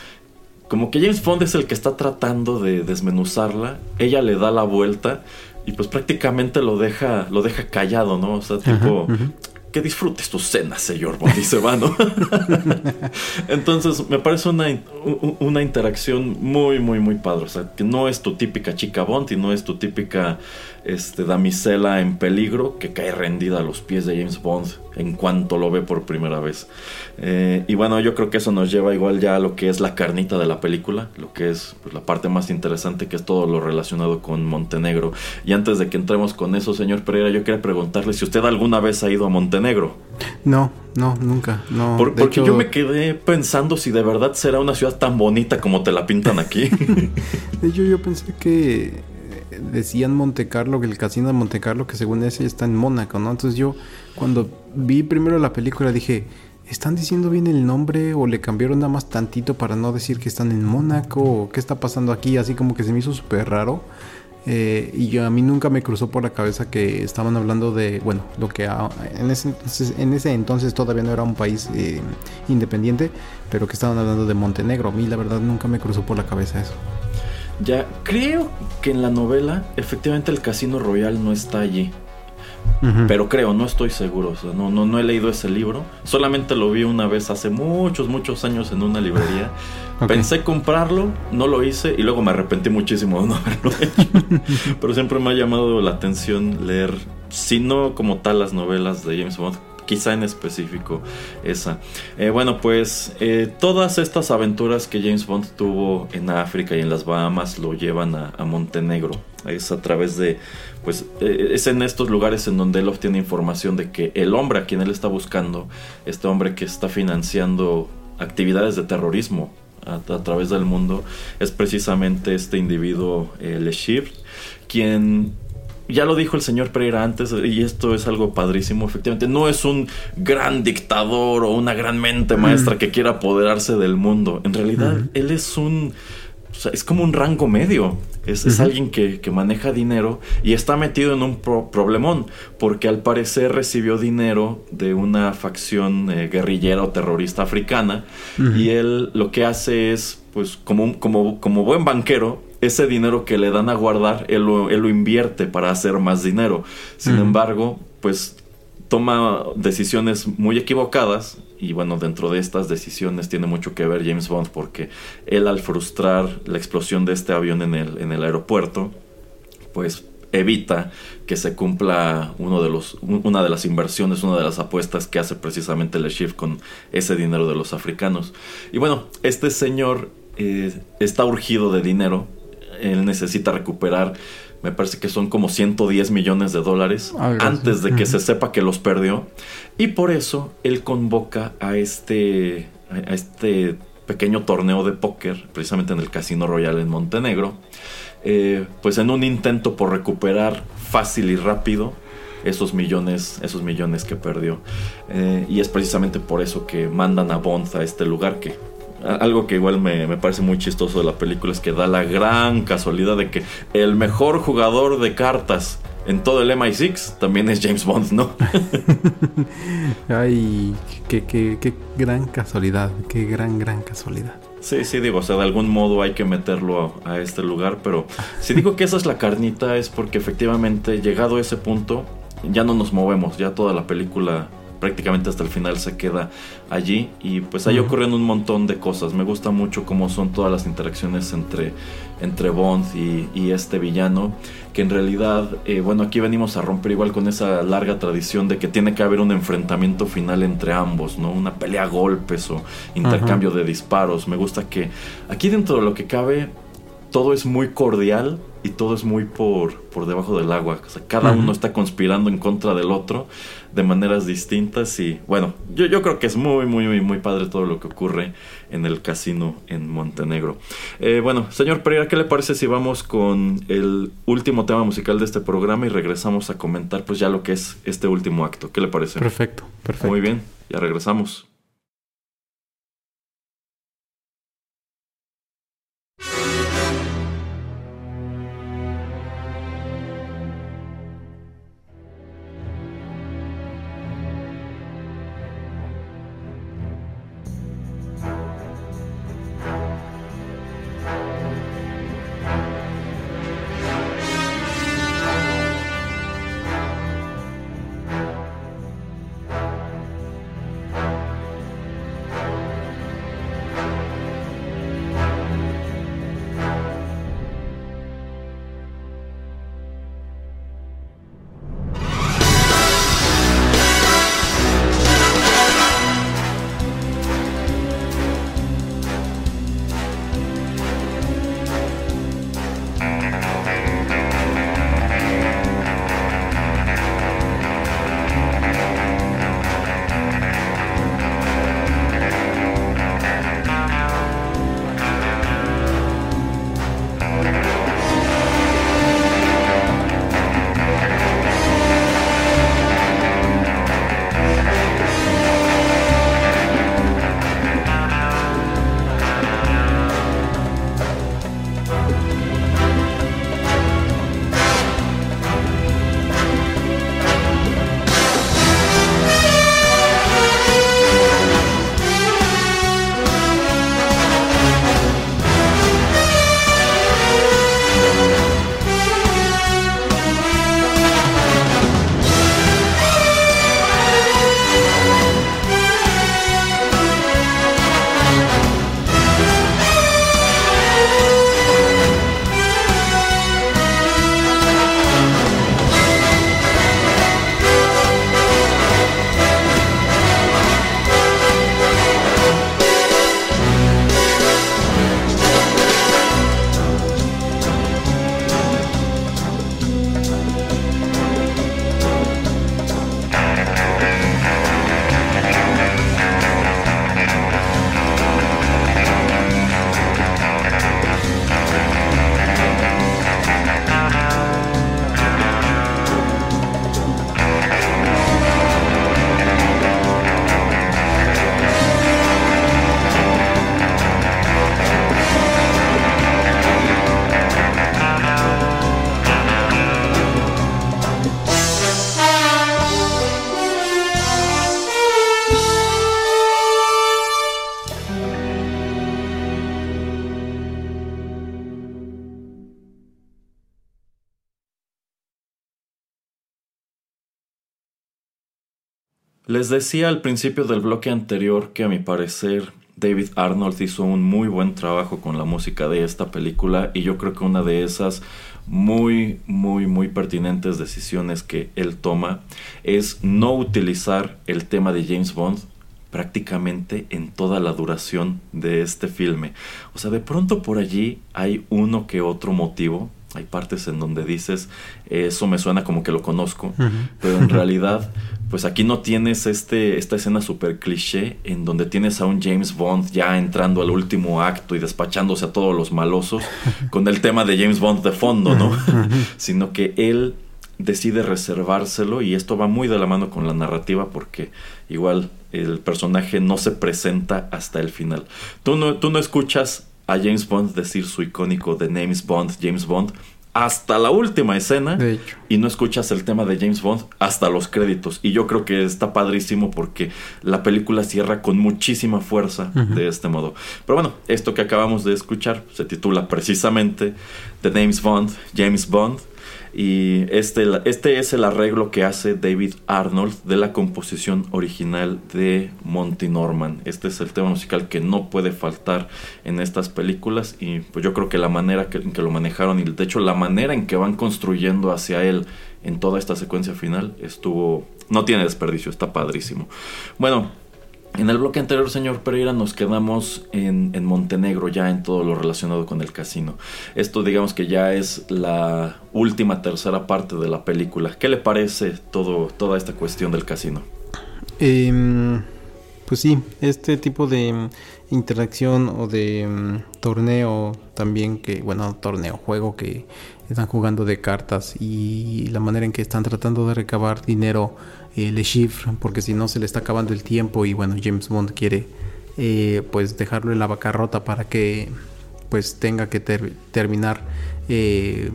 como que James Bond es el que está tratando de desmenuzarla, ella le da la vuelta y pues prácticamente lo deja, lo deja callado, ¿no? O sea, tipo, que disfrutes tu cena, señor Bond, y se va, ¿no? Entonces, me parece una, una interacción muy, muy, muy padre. O sea, que no es tu típica chica Bond y no es tu típica este, damisela en peligro que cae rendida a los pies de James Bond en cuanto lo ve por primera vez. Eh, y bueno, yo creo que eso nos lleva igual ya a lo que es la carnita de la película, lo que es pues, la parte más interesante, que es todo lo relacionado con Montenegro. Y antes de que entremos con eso, señor Pereira, yo quería preguntarle si usted alguna vez ha ido a Montenegro. No, no, nunca. No. porque yo me quedé pensando si de verdad será una ciudad tan bonita como te la pintan aquí. de hecho, yo pensé que decían Monte Carlo, que el casino de Monte Carlo, que según ese está en Mónaco, ¿no? Entonces yo cuando vi primero la película dije, ¿están diciendo bien el nombre o le cambiaron nada más tantito para no decir que están en Mónaco o qué está pasando aquí? Así como que se me hizo súper raro. Eh, y yo, a mí nunca me cruzó por la cabeza que estaban hablando de, bueno, lo que en, ese entonces, todavía no era un país eh, independiente, pero que estaban hablando de Montenegro. A mí la verdad nunca me cruzó por la cabeza eso. Ya, creo que en la novela efectivamente el Casino Royal no está allí. Pero creo, no estoy seguro. no, no, no he leído ese libro. Solamente lo vi una vez hace muchos, muchos años en una librería. Pensé comprarlo, no lo hice y luego me arrepentí muchísimo de no haberlo hecho. Pero siempre me ha llamado la atención leer, si no como tal las novelas de James Bond, quizá en específico esa. Eh, bueno, pues eh, todas estas aventuras que James Bond tuvo en África y en las Bahamas lo llevan a, Montenegro. Es a través de, pues, eh, es en estos lugares en donde él obtiene información de que el hombre a quien él está buscando, este hombre que está financiando actividades de terrorismo a, través del mundo, es precisamente este individuo, Le Chiffre, quien ya lo dijo el señor Pereira antes, y esto es algo padrísimo, efectivamente, no es un gran dictador o una gran mente maestra que quiera apoderarse del mundo. En realidad, él es un... es como un rango medio. Es, alguien que, maneja dinero y está metido en un problemón, porque al parecer recibió dinero de una facción eh, guerrillera o terrorista africana, y él lo que hace es, pues, como, como, como buen banquero, ese dinero que le dan a guardar, él lo, invierte para hacer más dinero. Sin embargo, pues toma decisiones muy equivocadas y bueno, dentro de estas decisiones tiene mucho que ver James Bond porque él al frustrar la explosión de este avión en el, en el aeropuerto, pues evita que se cumpla uno de los, una de las inversiones, una de las apuestas que hace precisamente el Shift con ese dinero de los africanos. Y bueno, este señor eh, está urgido de dinero él necesita recuperar, me parece que son como 110 millones de dólares antes de que se sepa que los perdió. Y por eso él convoca a este, a este pequeño torneo de póker, precisamente en el Casino Royal en Montenegro, eh, pues en un intento por recuperar fácil y rápido esos millones, esos millones que perdió. Eh, y es precisamente por eso que mandan a Bond a este lugar que algo que igual me, parece muy chistoso de la película es que da la gran casualidad de que el mejor jugador de cartas en todo el MI6 también es James Bond, ¿no? Ay, qué, qué, gran casualidad, qué gran, gran casualidad. Sí, sí, digo, o sea, de algún modo hay que meterlo a, a, este lugar, pero si digo que esa es la carnita es porque efectivamente, llegado a ese punto, ya no nos movemos, ya toda la película prácticamente hasta el final se queda allí y pues ahí ocurren un montón de cosas. Me gusta mucho cómo son todas las interacciones entre, entre Bond y, este villano, que en realidad, eh, bueno, aquí venimos a romper igual con esa larga tradición de que tiene que haber un enfrentamiento final entre ambos, ¿no? Una pelea a golpes o intercambio de disparos. Me gusta que aquí dentro de lo que cabe todo es muy cordial y todo es muy por, por debajo del agua. O sea, cada uno está conspirando en contra del otro de maneras distintas y bueno, yo, yo creo que es muy, muy, muy, muy padre todo lo que ocurre en el casino en Montenegro. Eh, bueno, señor Pereira, ¿qué le parece si vamos con el último tema musical de este programa y regresamos a comentar pues ya lo que es este último acto? ¿Qué le parece? Perfecto, perfecto. Muy bien, ya regresamos. Les decía al principio del bloque anterior que a mi parecer David Arnold hizo un muy buen trabajo con la música de esta película y yo creo que una de esas muy, muy, muy pertinentes decisiones que él toma es no utilizar el tema de James Bond prácticamente en toda la duración de este filme. O sea, de pronto por allí hay uno que otro motivo. Hay partes en donde dices, eso me suena como que lo conozco, pero en realidad pues aquí no tienes este, esta escena super cliché en donde tienes a un James Bond ya entrando al último acto y despachándose a todos los malosos con el tema de James Bond de fondo, ¿no? Sino que él decide reservárselo y esto va muy de la mano con la narrativa porque igual el personaje no se presenta hasta el final. Tú no, tú no escuchas a James Bond decir su icónico de Names Bond, James Bond, hasta la última escena y no escuchas el tema de James Bond hasta los créditos. Y yo creo que está padrísimo porque la película cierra con muchísima fuerza de este modo. Pero bueno, esto que acabamos de escuchar se titula precisamente The James Bond, James Bond. Y este, este es el arreglo que hace David Arnold de la composición original de Monty Norman. Este es el tema musical que no puede faltar en estas películas y pues yo creo que la manera en que lo manejaron y de hecho la manera en que van construyendo hacia él en toda esta secuencia final estuvo... no tiene desperdicio, está padrísimo. Bueno, en el bloque anterior, señor Pereira, nos quedamos en, Montenegro, ya en todo lo relacionado con el casino. Esto digamos que ya es la última tercera parte de la película. ¿Qué le parece todo, toda esta cuestión del casino? Em, pues sí, este tipo de interacción o de em, torneo también que, bueno, torneo, juego que están jugando de cartas y la manera en que están tratando de recabar dinero eh, Le Chiffre, porque si no se le está acabando el tiempo y bueno, James Bond quiere eh, pues dejarlo en la rota para que pues tenga que terminar eh,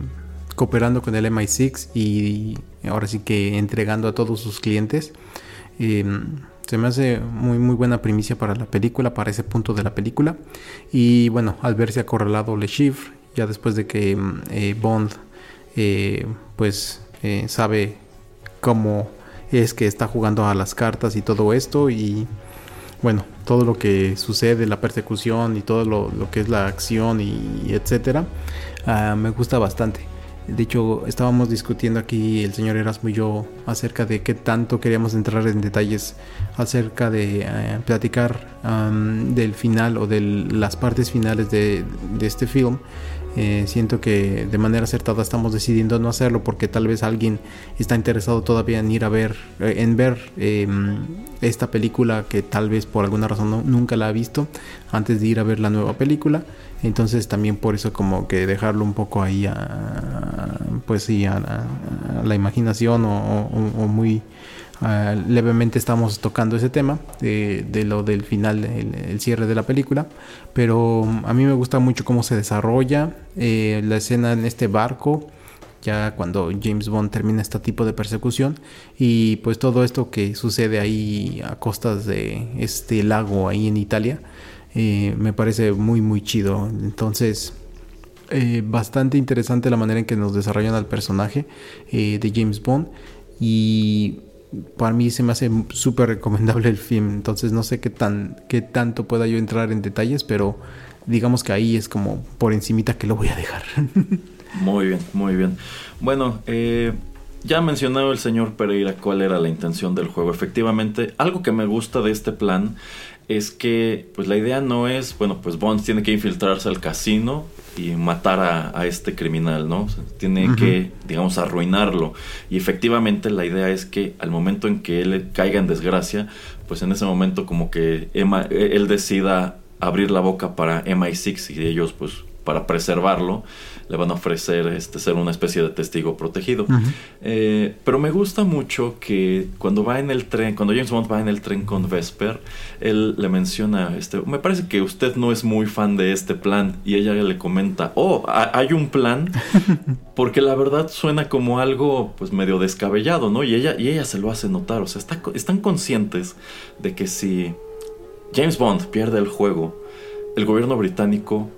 cooperando con el MI6 y ahora sí que entregando a todos sus clientes. Em, se me hace muy muy buena primicia para la película, para ese punto de la película. Y bueno, al verse acorralado Le Chiffre, ya después de que em, Bond pues sabe cómo es que está jugando a las cartas y todo esto y bueno, todo lo que sucede, la persecución y todo lo, que es la acción y, etcétera, ah, me gusta bastante. De hecho, estábamos discutiendo aquí el señor Erasmo y yo acerca de qué tanto queríamos entrar en detalles acerca de eh, platicar del final o de las partes finales de este film eh, siento que de manera acertada estamos decidiendo no hacerlo porque tal vez alguien está interesado todavía en ir a ver, eh, en ver em, esta película que tal vez por alguna razón nunca la ha visto antes de ir a ver la nueva película. Entonces también por eso como que dejarlo un poco ahí a, pues sí, a, la imaginación o muy Ah, levemente estamos tocando ese tema de, lo del final, el, cierre de la película. Pero um, a mí me gusta mucho cómo se desarrolla eh, la escena en este barco. Ya cuando James Bond termina este tipo de persecución. Y pues todo esto que sucede ahí a costas de este lago ahí en Italia. Eh, me parece muy muy chido. Entonces. Eh, bastante interesante la manera en que nos desarrollan al personaje de James Bond y para mí se me hace súper recomendable el film. Entonces no sé qué tan qué tanto pueda yo entrar en detalles, pero digamos que ahí es como por encimita que lo voy a dejar. muy bien, muy bien. Bueno, eh, ya ha mencionado el señor Pereira cuál era la intención del juego. Efectivamente, algo que me gusta de este plan es que pues la idea no es, bueno, pues Bond tiene que infiltrarse al casino y matar a, este criminal, ¿no? tiene que, digamos, arruinarlo. Y efectivamente la idea es que al momento en que él caiga en desgracia, pues en ese momento como que él decida abrir la boca para MI6 y ellos pues para preservarlo le van a ofrecer este, ser una especie de testigo protegido. Eh, pero me gusta mucho que cuando va en el tren, cuando James Bond va en el tren con Vesper, él le menciona, este, me parece que usted no es muy fan de este plan y ella le comenta, oh, hay un plan, porque la verdad suena como algo pues medio descabellado, ¿no? Y ella, y ella se lo hace notar, o sea, están conscientes de que si James Bond pierde el juego, el gobierno británico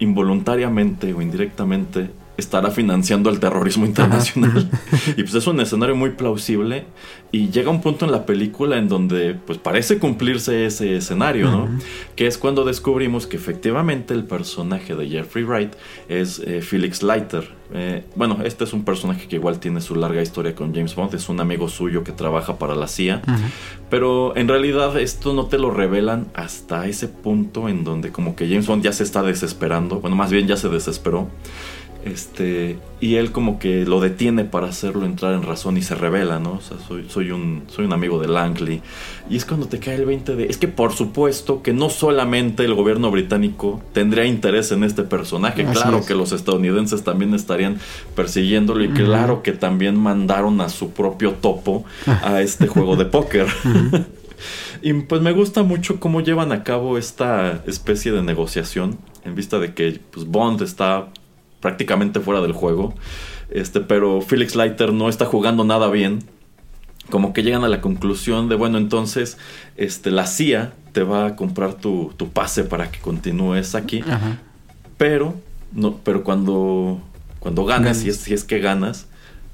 involuntariamente o indirectamente estará financiando el terrorismo internacional. y pues es un escenario muy plausible y llega un punto en la película en donde pues parece cumplirse ese escenario, ¿no? Que es cuando descubrimos que efectivamente el personaje de Jeffrey Wright es eh, Felix Leiter. Eh, bueno, este es un personaje que igual tiene su larga historia con James Bond, es un amigo suyo que trabaja para la CIA, pero en realidad esto no te lo revelan hasta ese punto en donde como que James Bond ya se está desesperando, bueno, más bien ya se desesperó este, y él como que lo detiene para hacerlo entrar en razón y se revela, ¿no? O sea, soy, soy, un, soy un amigo de Langley. Y es cuando te cae el 20 de... Es que por supuesto que no solamente el gobierno británico tendría interés en este personaje, claro que los estadounidenses también estarían persiguiéndolo y claro que también mandaron a su propio topo a este juego de póker. y pues me gusta mucho cómo llevan a cabo esta especie de negociación en vista de que pues, Bond está prácticamente fuera del juego. Este, pero Felix Leiter no está jugando nada bien. Como que llegan a la conclusión de, bueno, entonces este, la CIA te va a comprar tu, pase para que continúes aquí. Pero, no, pero cuando, cuando ganas, si es, si es que ganas,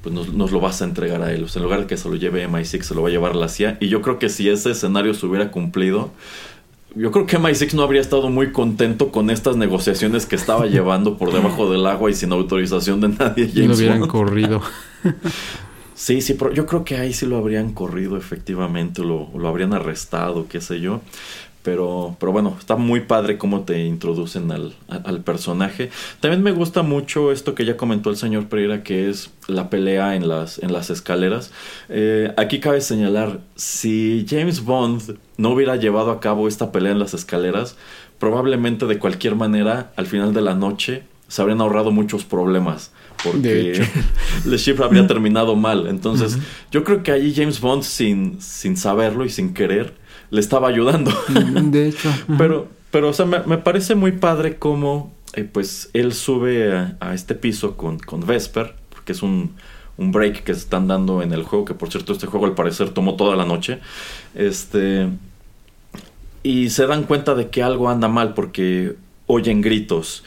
pues nos, nos, lo vas a entregar a él. O sea, en lugar de que se lo lleve MI6, se lo va a llevar la CIA. Y yo creo que si ese escenario se hubiera cumplido, yo creo que MI6 no habría estado muy contento con estas negociaciones que estaba llevando por debajo del agua y sin autorización de nadie. y lo hubieran corrido. sí, sí, pero yo creo que ahí sí lo habrían corrido efectivamente, lo, lo habrían arrestado, qué sé yo. Pero, pero bueno, está muy padre cómo te introducen al, personaje. También me gusta mucho esto que ya comentó el señor Pereira, que es la pelea en las, en las escaleras. Eh, aquí cabe señalar, si James Bond no hubiera llevado a cabo esta pelea en las escaleras, probablemente de cualquier manera, al final de la noche, se habrían ahorrado muchos problemas porque Le Chiffre habría terminado mal. Entonces, yo creo que allí James Bond, sin, sin saberlo y sin querer, le estaba ayudando. De hecho. pero, pero, o sea, me, parece muy padre cómo, eh, pues, él sube a, este piso con, con Vesper, porque es un, un break que se están dando en el juego, que por cierto este juego al parecer tomó toda la noche. Este... Y se dan cuenta de que algo anda mal porque oyen gritos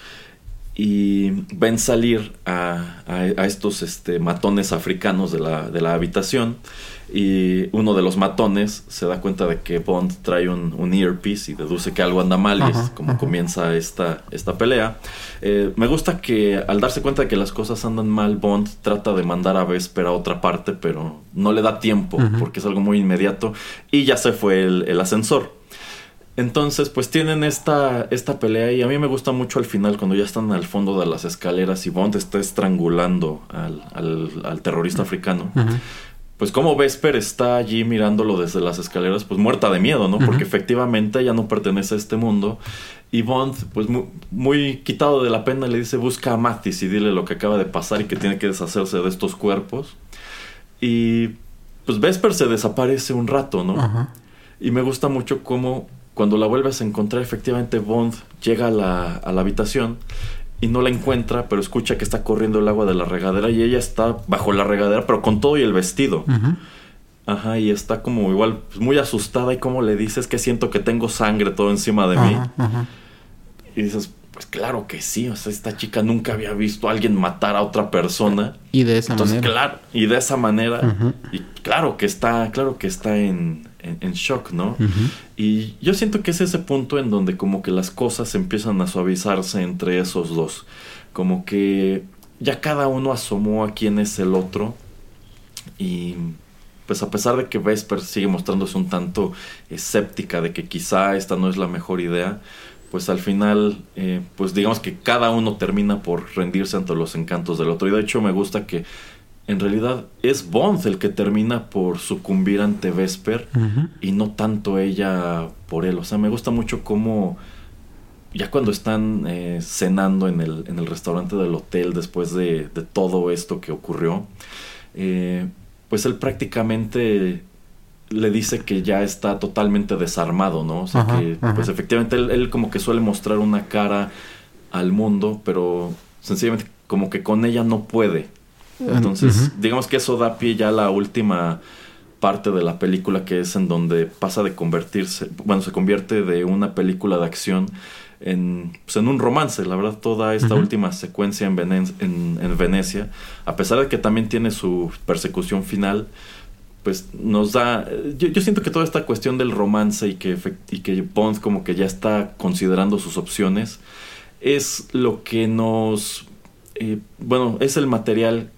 y ven salir a, a, estos este, matones africanos de la, de la habitación y uno de los matones se da cuenta de que Bond trae un, un earpiece y deduce que algo anda mal y es como comienza esta, esta pelea. Eh, me gusta que al darse cuenta de que las cosas andan mal, Bond trata de mandar a Vesper a otra parte, pero no le da tiempo porque es algo muy inmediato y ya se fue el, ascensor. Entonces, pues tienen esta, esta pelea y a mí me gusta mucho al final cuando ya están al fondo de las escaleras y Bond está estrangulando al, al, terrorista africano pues como Vesper está allí mirándolo desde las escaleras, pues muerta de miedo, ¿no? Porque efectivamente ella no pertenece a este mundo. Y Bond, pues muy, quitado de la pena, le dice, busca a Mathis y dile lo que acaba de pasar y que tiene que deshacerse de estos cuerpos. Y pues Vesper se desaparece un rato, ¿no? Y me gusta mucho cómo cuando la vuelves a encontrar, efectivamente Bond llega a la, a la habitación y no la encuentra, pero escucha que está corriendo el agua de la regadera y ella está bajo la regadera, pero con todo y el vestido. Ajá, y está como igual pues, muy asustada y como le dices que siento que tengo sangre todo encima de mí. Y dices, pues claro que sí, o sea, esta chica nunca había visto a alguien matar a otra persona. Y de esa Entonces, manera. Claro, y de esa manera. Y claro que está, claro que está en, en, shock, ¿no? Y yo siento que es ese punto en donde como que las cosas empiezan a suavizarse entre esos dos. Como que ya cada uno asomó a quién es el otro. Y pues a pesar de que Vesper sigue mostrándose un tanto escéptica de que quizá esta no es la mejor idea, pues al final, eh, pues digamos que cada uno termina por rendirse ante los encantos del otro. Y de hecho me gusta que en realidad es Bond el que termina por sucumbir ante Vesper y no tanto ella por él. O sea, me gusta mucho cómo ya cuando están eh, cenando en el, en el, restaurante del hotel después de, todo esto que ocurrió, eh, pues él prácticamente le dice que ya está totalmente desarmado, ¿no? O sea que, pues efectivamente él, él como que suele mostrar una cara al mundo, pero sencillamente como que con ella no puede. Entonces, digamos que eso da pie ya a la última parte de la película que es en donde pasa de convertirse, bueno, se convierte de una película de acción en, pues, en un romance. La verdad, toda esta última secuencia en, en, Venecia, a pesar de que también tiene su persecución final, pues nos da... Yo, yo, siento que toda esta cuestión del romance y que, y que Bond como que ya está considerando sus opciones, es lo que nos... Eh, bueno, es el material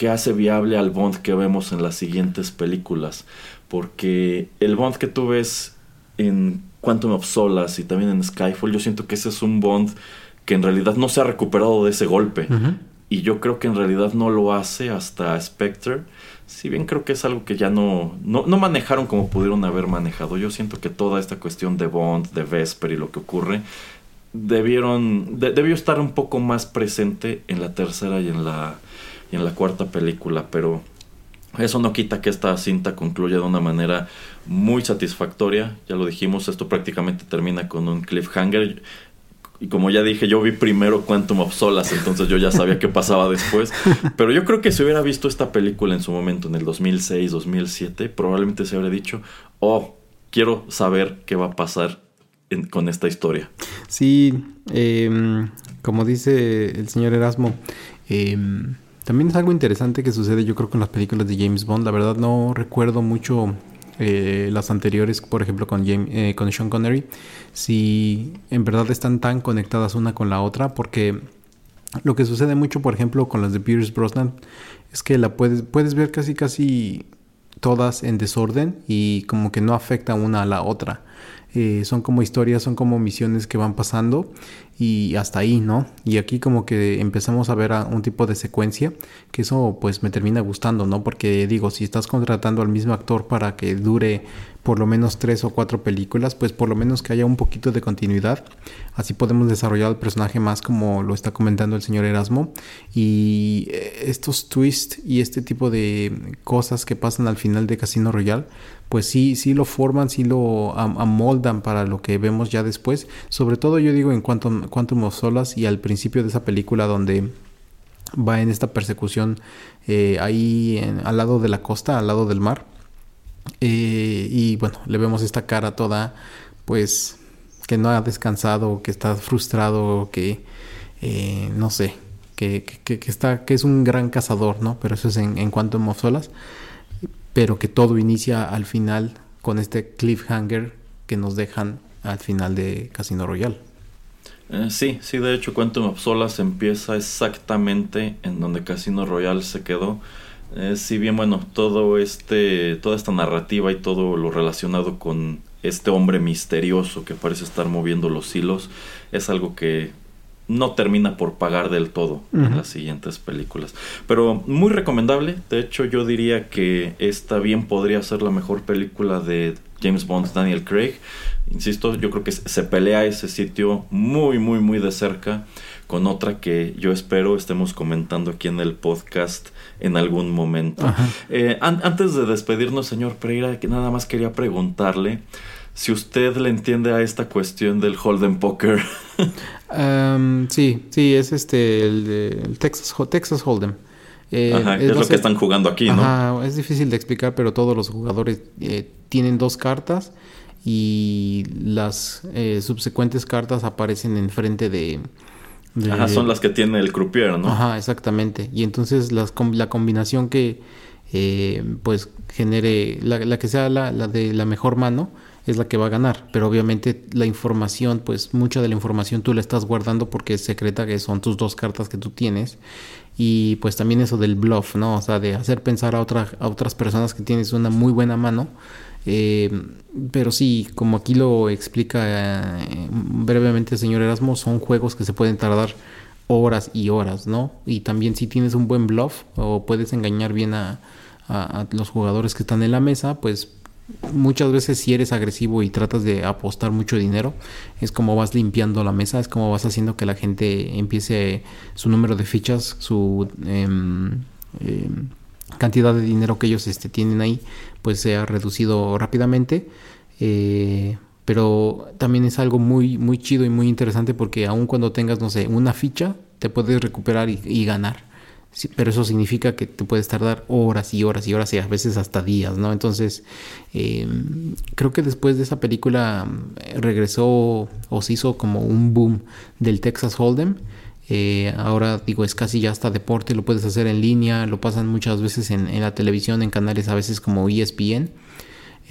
que hace viable al Bond que vemos en las siguientes películas. Porque el Bond que tú ves en Quantum of Solace y también en Skyfall, yo siento que ese es un Bond que en realidad no se ha recuperado de ese golpe. Y yo creo que en realidad no lo hace hasta Spectre. Si bien creo que es algo que ya no, no, manejaron como pudieron haber manejado. Yo siento que toda esta cuestión de Bond, de Vesper y lo que ocurre, debieron, debió estar un poco más presente en la tercera y en la, y en la cuarta película. Pero eso no quita que esta cinta concluya de una manera muy satisfactoria. Ya lo dijimos, esto prácticamente termina con un cliffhanger. Y como ya dije, yo vi primero Quantum of Solace, entonces yo ya sabía qué pasaba después. Pero yo creo que si hubiera visto esta película en su momento, en el 2006, 2007, probablemente se habría dicho, oh, quiero saber qué va a pasar con esta historia. Sí, em, como dice el señor Erasmo, eh, también es algo interesante que sucede yo creo con las películas de James Bond. La verdad no recuerdo mucho eh, las anteriores, por ejemplo con, James, eh, con Sean Connery, si en verdad están tan conectadas una con la otra, porque lo que sucede mucho, por ejemplo, con las de Pierce Brosnan, es que la puedes, puedes ver casi casi todas en desorden y como que no afecta una a la otra. Eh, son como historias, son como misiones que van pasando y hasta ahí, ¿no? Y aquí como que empezamos a ver un tipo de secuencia que eso pues me termina gustando, ¿no? Porque digo, si estás contratando al mismo actor para que dure por lo menos tres o cuatro películas, pues por lo menos que haya un poquito de continuidad. Así podemos desarrollar el personaje más como lo está comentando el señor Erasmo. Y eh, estos twists y este tipo de cosas que pasan al final de Casino Royale, pues sí, sí lo forman, sí lo amoldan para lo que vemos ya después. Sobre todo yo digo en cuanto Quantum of Solas y al principio de esa película donde va en esta persecución eh, ahí al lado de la costa, al lado del mar eh, y bueno, le vemos esta cara toda, pues, que no ha descansado, que está frustrado, que eh, no sé, que, está, que es un gran cazador, ¿no? Pero eso es en, en cuanto a Solas. Pero que todo inicia al final con este cliffhanger que nos dejan al final de Casino Royale. Eh, sí, sí, de hecho Quantum of Solas empieza exactamente en donde Casino Royale se quedó. Eh, si bien, bueno, todo este, toda esta narrativa y todo lo relacionado con este hombre misterioso que parece estar moviendo los hilos es algo que no termina por pagar del todo en las siguientes películas. Pero muy recomendable. De hecho, yo diría que esta bien podría ser la mejor película de James Bond, Daniel Craig. Insisto, yo creo que se pelea ese sitio muy, muy, muy de cerca con otra que yo espero estemos comentando aquí en el podcast en algún momento. Eh, antes de despedirnos, señor Pereira, que nada más quería preguntarle si usted le entiende a esta cuestión del Holden Poker. sí, sí, es este, el, Texas, Texas Hold'em. Eh, es, lo que están jugando aquí, ¿no? es difícil de explicar, pero todos los jugadores eh, tienen dos cartas y las subsecuentes cartas aparecen enfrente de, Ajá, son las que tiene el croupier, ¿no? Ajá, exactamente. Y entonces las, la combinación que eh, pues genere, la, que sea la, de la mejor mano, es la que va a ganar. Pero obviamente la información, pues mucha de la información tú la estás guardando porque es secreta, que son tus dos cartas que tú tienes. Y pues también eso del bluff, ¿no? O sea, de hacer pensar a, a otras personas que tienes una muy buena mano eh, pero sí, como aquí lo explica eh, brevemente el señor Erasmo, son juegos que se pueden tardar horas y horas, ¿no? Y también si tienes un buen bluff o puedes engañar bien a, los jugadores que están en la mesa, pues muchas veces si eres agresivo y tratas de apostar mucho dinero, es como vas limpiando la mesa, es como vas haciendo que la gente empiece su número de fichas, su... Em, em, cantidad de dinero que ellos este, tienen ahí pues se ha reducido rápidamente. Eh, pero también es algo muy muy chido y muy interesante porque aun cuando tengas no sé una ficha te puedes recuperar y, ganar pero eso significa que te puedes tardar horas y horas y horas y a veces hasta días, ¿no? Entonces, em, creo que después de esa película eh, regresó o se hizo como un boom del Texas Hold'em. Eh, ahora digo, es casi ya hasta deporte, lo puedes hacer en línea, lo pasan muchas veces en, en la televisión, en canales a veces como ESPN.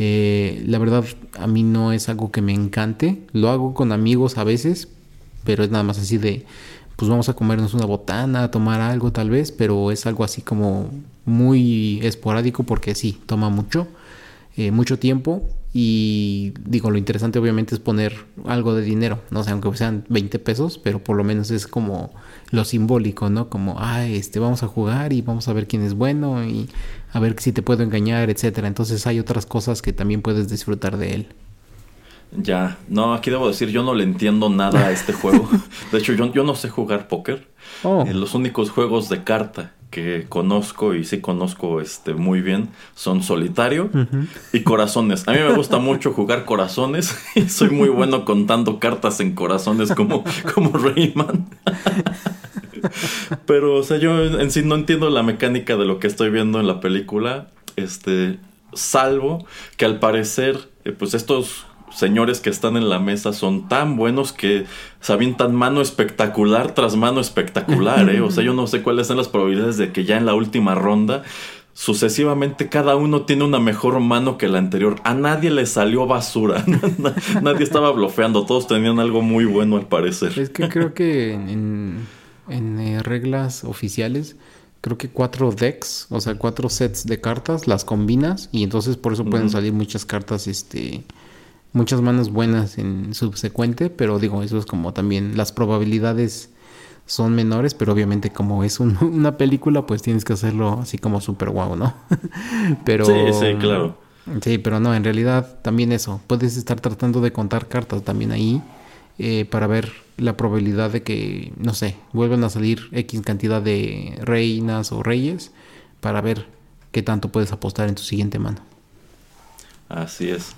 Eh, la verdad, a mí no es algo que me encante. Lo hago con amigos a veces, pero es nada más así de, pues vamos a comernos una botana, a tomar algo tal vez, pero es algo así como muy esporádico porque sí, toma mucho, eh, mucho tiempo. Y digo, lo interesante obviamente es poner algo de dinero, no sé, aunque sean 20 pesos, pero por lo menos es como lo simbólico, ¿no? Como, ah, este, vamos a jugar y vamos a ver quién es bueno y a ver si te puedo engañar, etcétera. Entonces hay otras cosas que también puedes disfrutar de él. Ya, no, aquí debo decir, yo no le entiendo nada a este juego. De hecho, yo, yo no sé jugar póker. Oh. Eh, los únicos juegos de carta que conozco y sí conozco este, muy bien son solitario y corazones. A mí me gusta mucho jugar corazones y soy muy bueno contando cartas en corazones como, como Rayman. Pero, o sea, yo en sí no entiendo la mecánica de lo que estoy viendo en la película. Este, salvo que al parecer, eh, pues estos señores que están en la mesa son tan buenos que se avientan mano espectacular tras mano espectacular, ¿eh? O sea, yo no sé cuáles son las probabilidades de que ya en la última ronda sucesivamente cada uno tiene una mejor mano que la anterior. A nadie le salió basura. nadie estaba blofeando. Todos tenían algo muy bueno al parecer. Es que creo que en en eh, reglas oficiales, creo que cuatro decks, o sea, cuatro sets de cartas, las combinas y entonces por eso pueden salir muchas cartas, este, muchas manos buenas en subsecuente, pero digo, eso es como también las probabilidades son menores, pero obviamente como es una película, pues tienes que hacerlo así como super guau, ¿no? pero... Sí, sí, claro. Sí, pero no, en realidad también eso, puedes estar tratando de contar cartas también ahí eh, para ver la probabilidad de que, no sé, vuelvan a salir X cantidad de reinas o reyes para ver qué tanto puedes apostar en tu siguiente mano. Así es.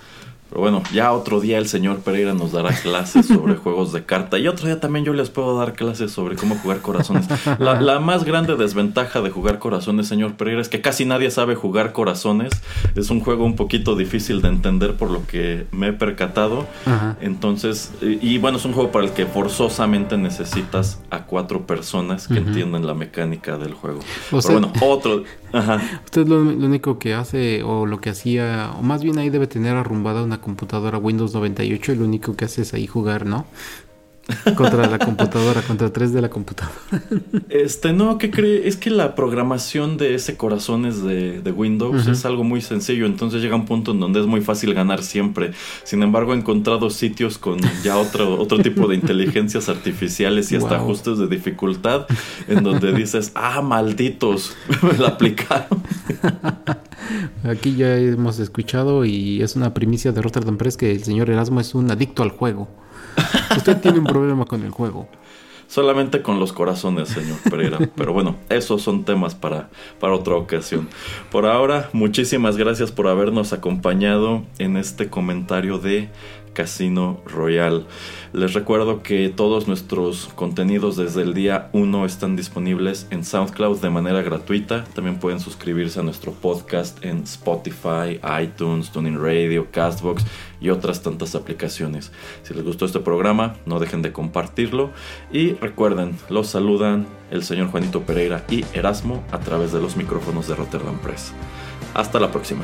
Pero bueno, ya otro día el señor Pereira nos dará clases sobre juegos de carta y otro día también yo les puedo dar clases sobre cómo jugar corazones. La, más grande desventaja de jugar corazones, señor Pereira, es que casi nadie sabe jugar corazones. Es un juego un poquito difícil de entender por lo que me he percatado. Entonces, y, bueno, es un juego para el que forzosamente necesitas a cuatro personas que entiendan la mecánica del juego. Pero bueno, otro... Ajá. Usted lo, lo único que hace o lo que hacía, o más bien ahí debe tener arrumbada una computadora Windows 98 y lo único que hace es ahí jugar, ¿no? Contra la computadora, contra tres de la computadora. Este, no, ¿qué cree? Es que la programación de ese corazones de, de Windows es algo muy sencillo, entonces llega un punto en donde es muy fácil ganar siempre. Sin embargo, he encontrado sitios con ya otro, otro tipo de inteligencias artificiales y hasta ajustes de dificultad en donde dices, ah, malditos, me la aplicaron. Aquí ya hemos escuchado y es una primicia de Rotterdam Press que el señor Erasmo es un adicto al juego. Usted tiene un problema con el juego. Solamente con los corazones, señor Pereira. Pero bueno, esos son temas para, para otra ocasión. Por ahora, muchísimas gracias por habernos acompañado en este comentario de Casino Royal. Les recuerdo que todos nuestros contenidos desde el día 1 están disponibles en SoundCloud de manera gratuita. También pueden suscribirse a nuestro podcast en Spotify, iTunes, Tuning Radio, Castbox y otras tantas aplicaciones. Si les gustó este programa, no dejen de compartirlo. Y recuerden, los saludan el señor Juanito Pereira y Erasmo a través de los micrófonos de Rotterdam Press. Hasta la próxima.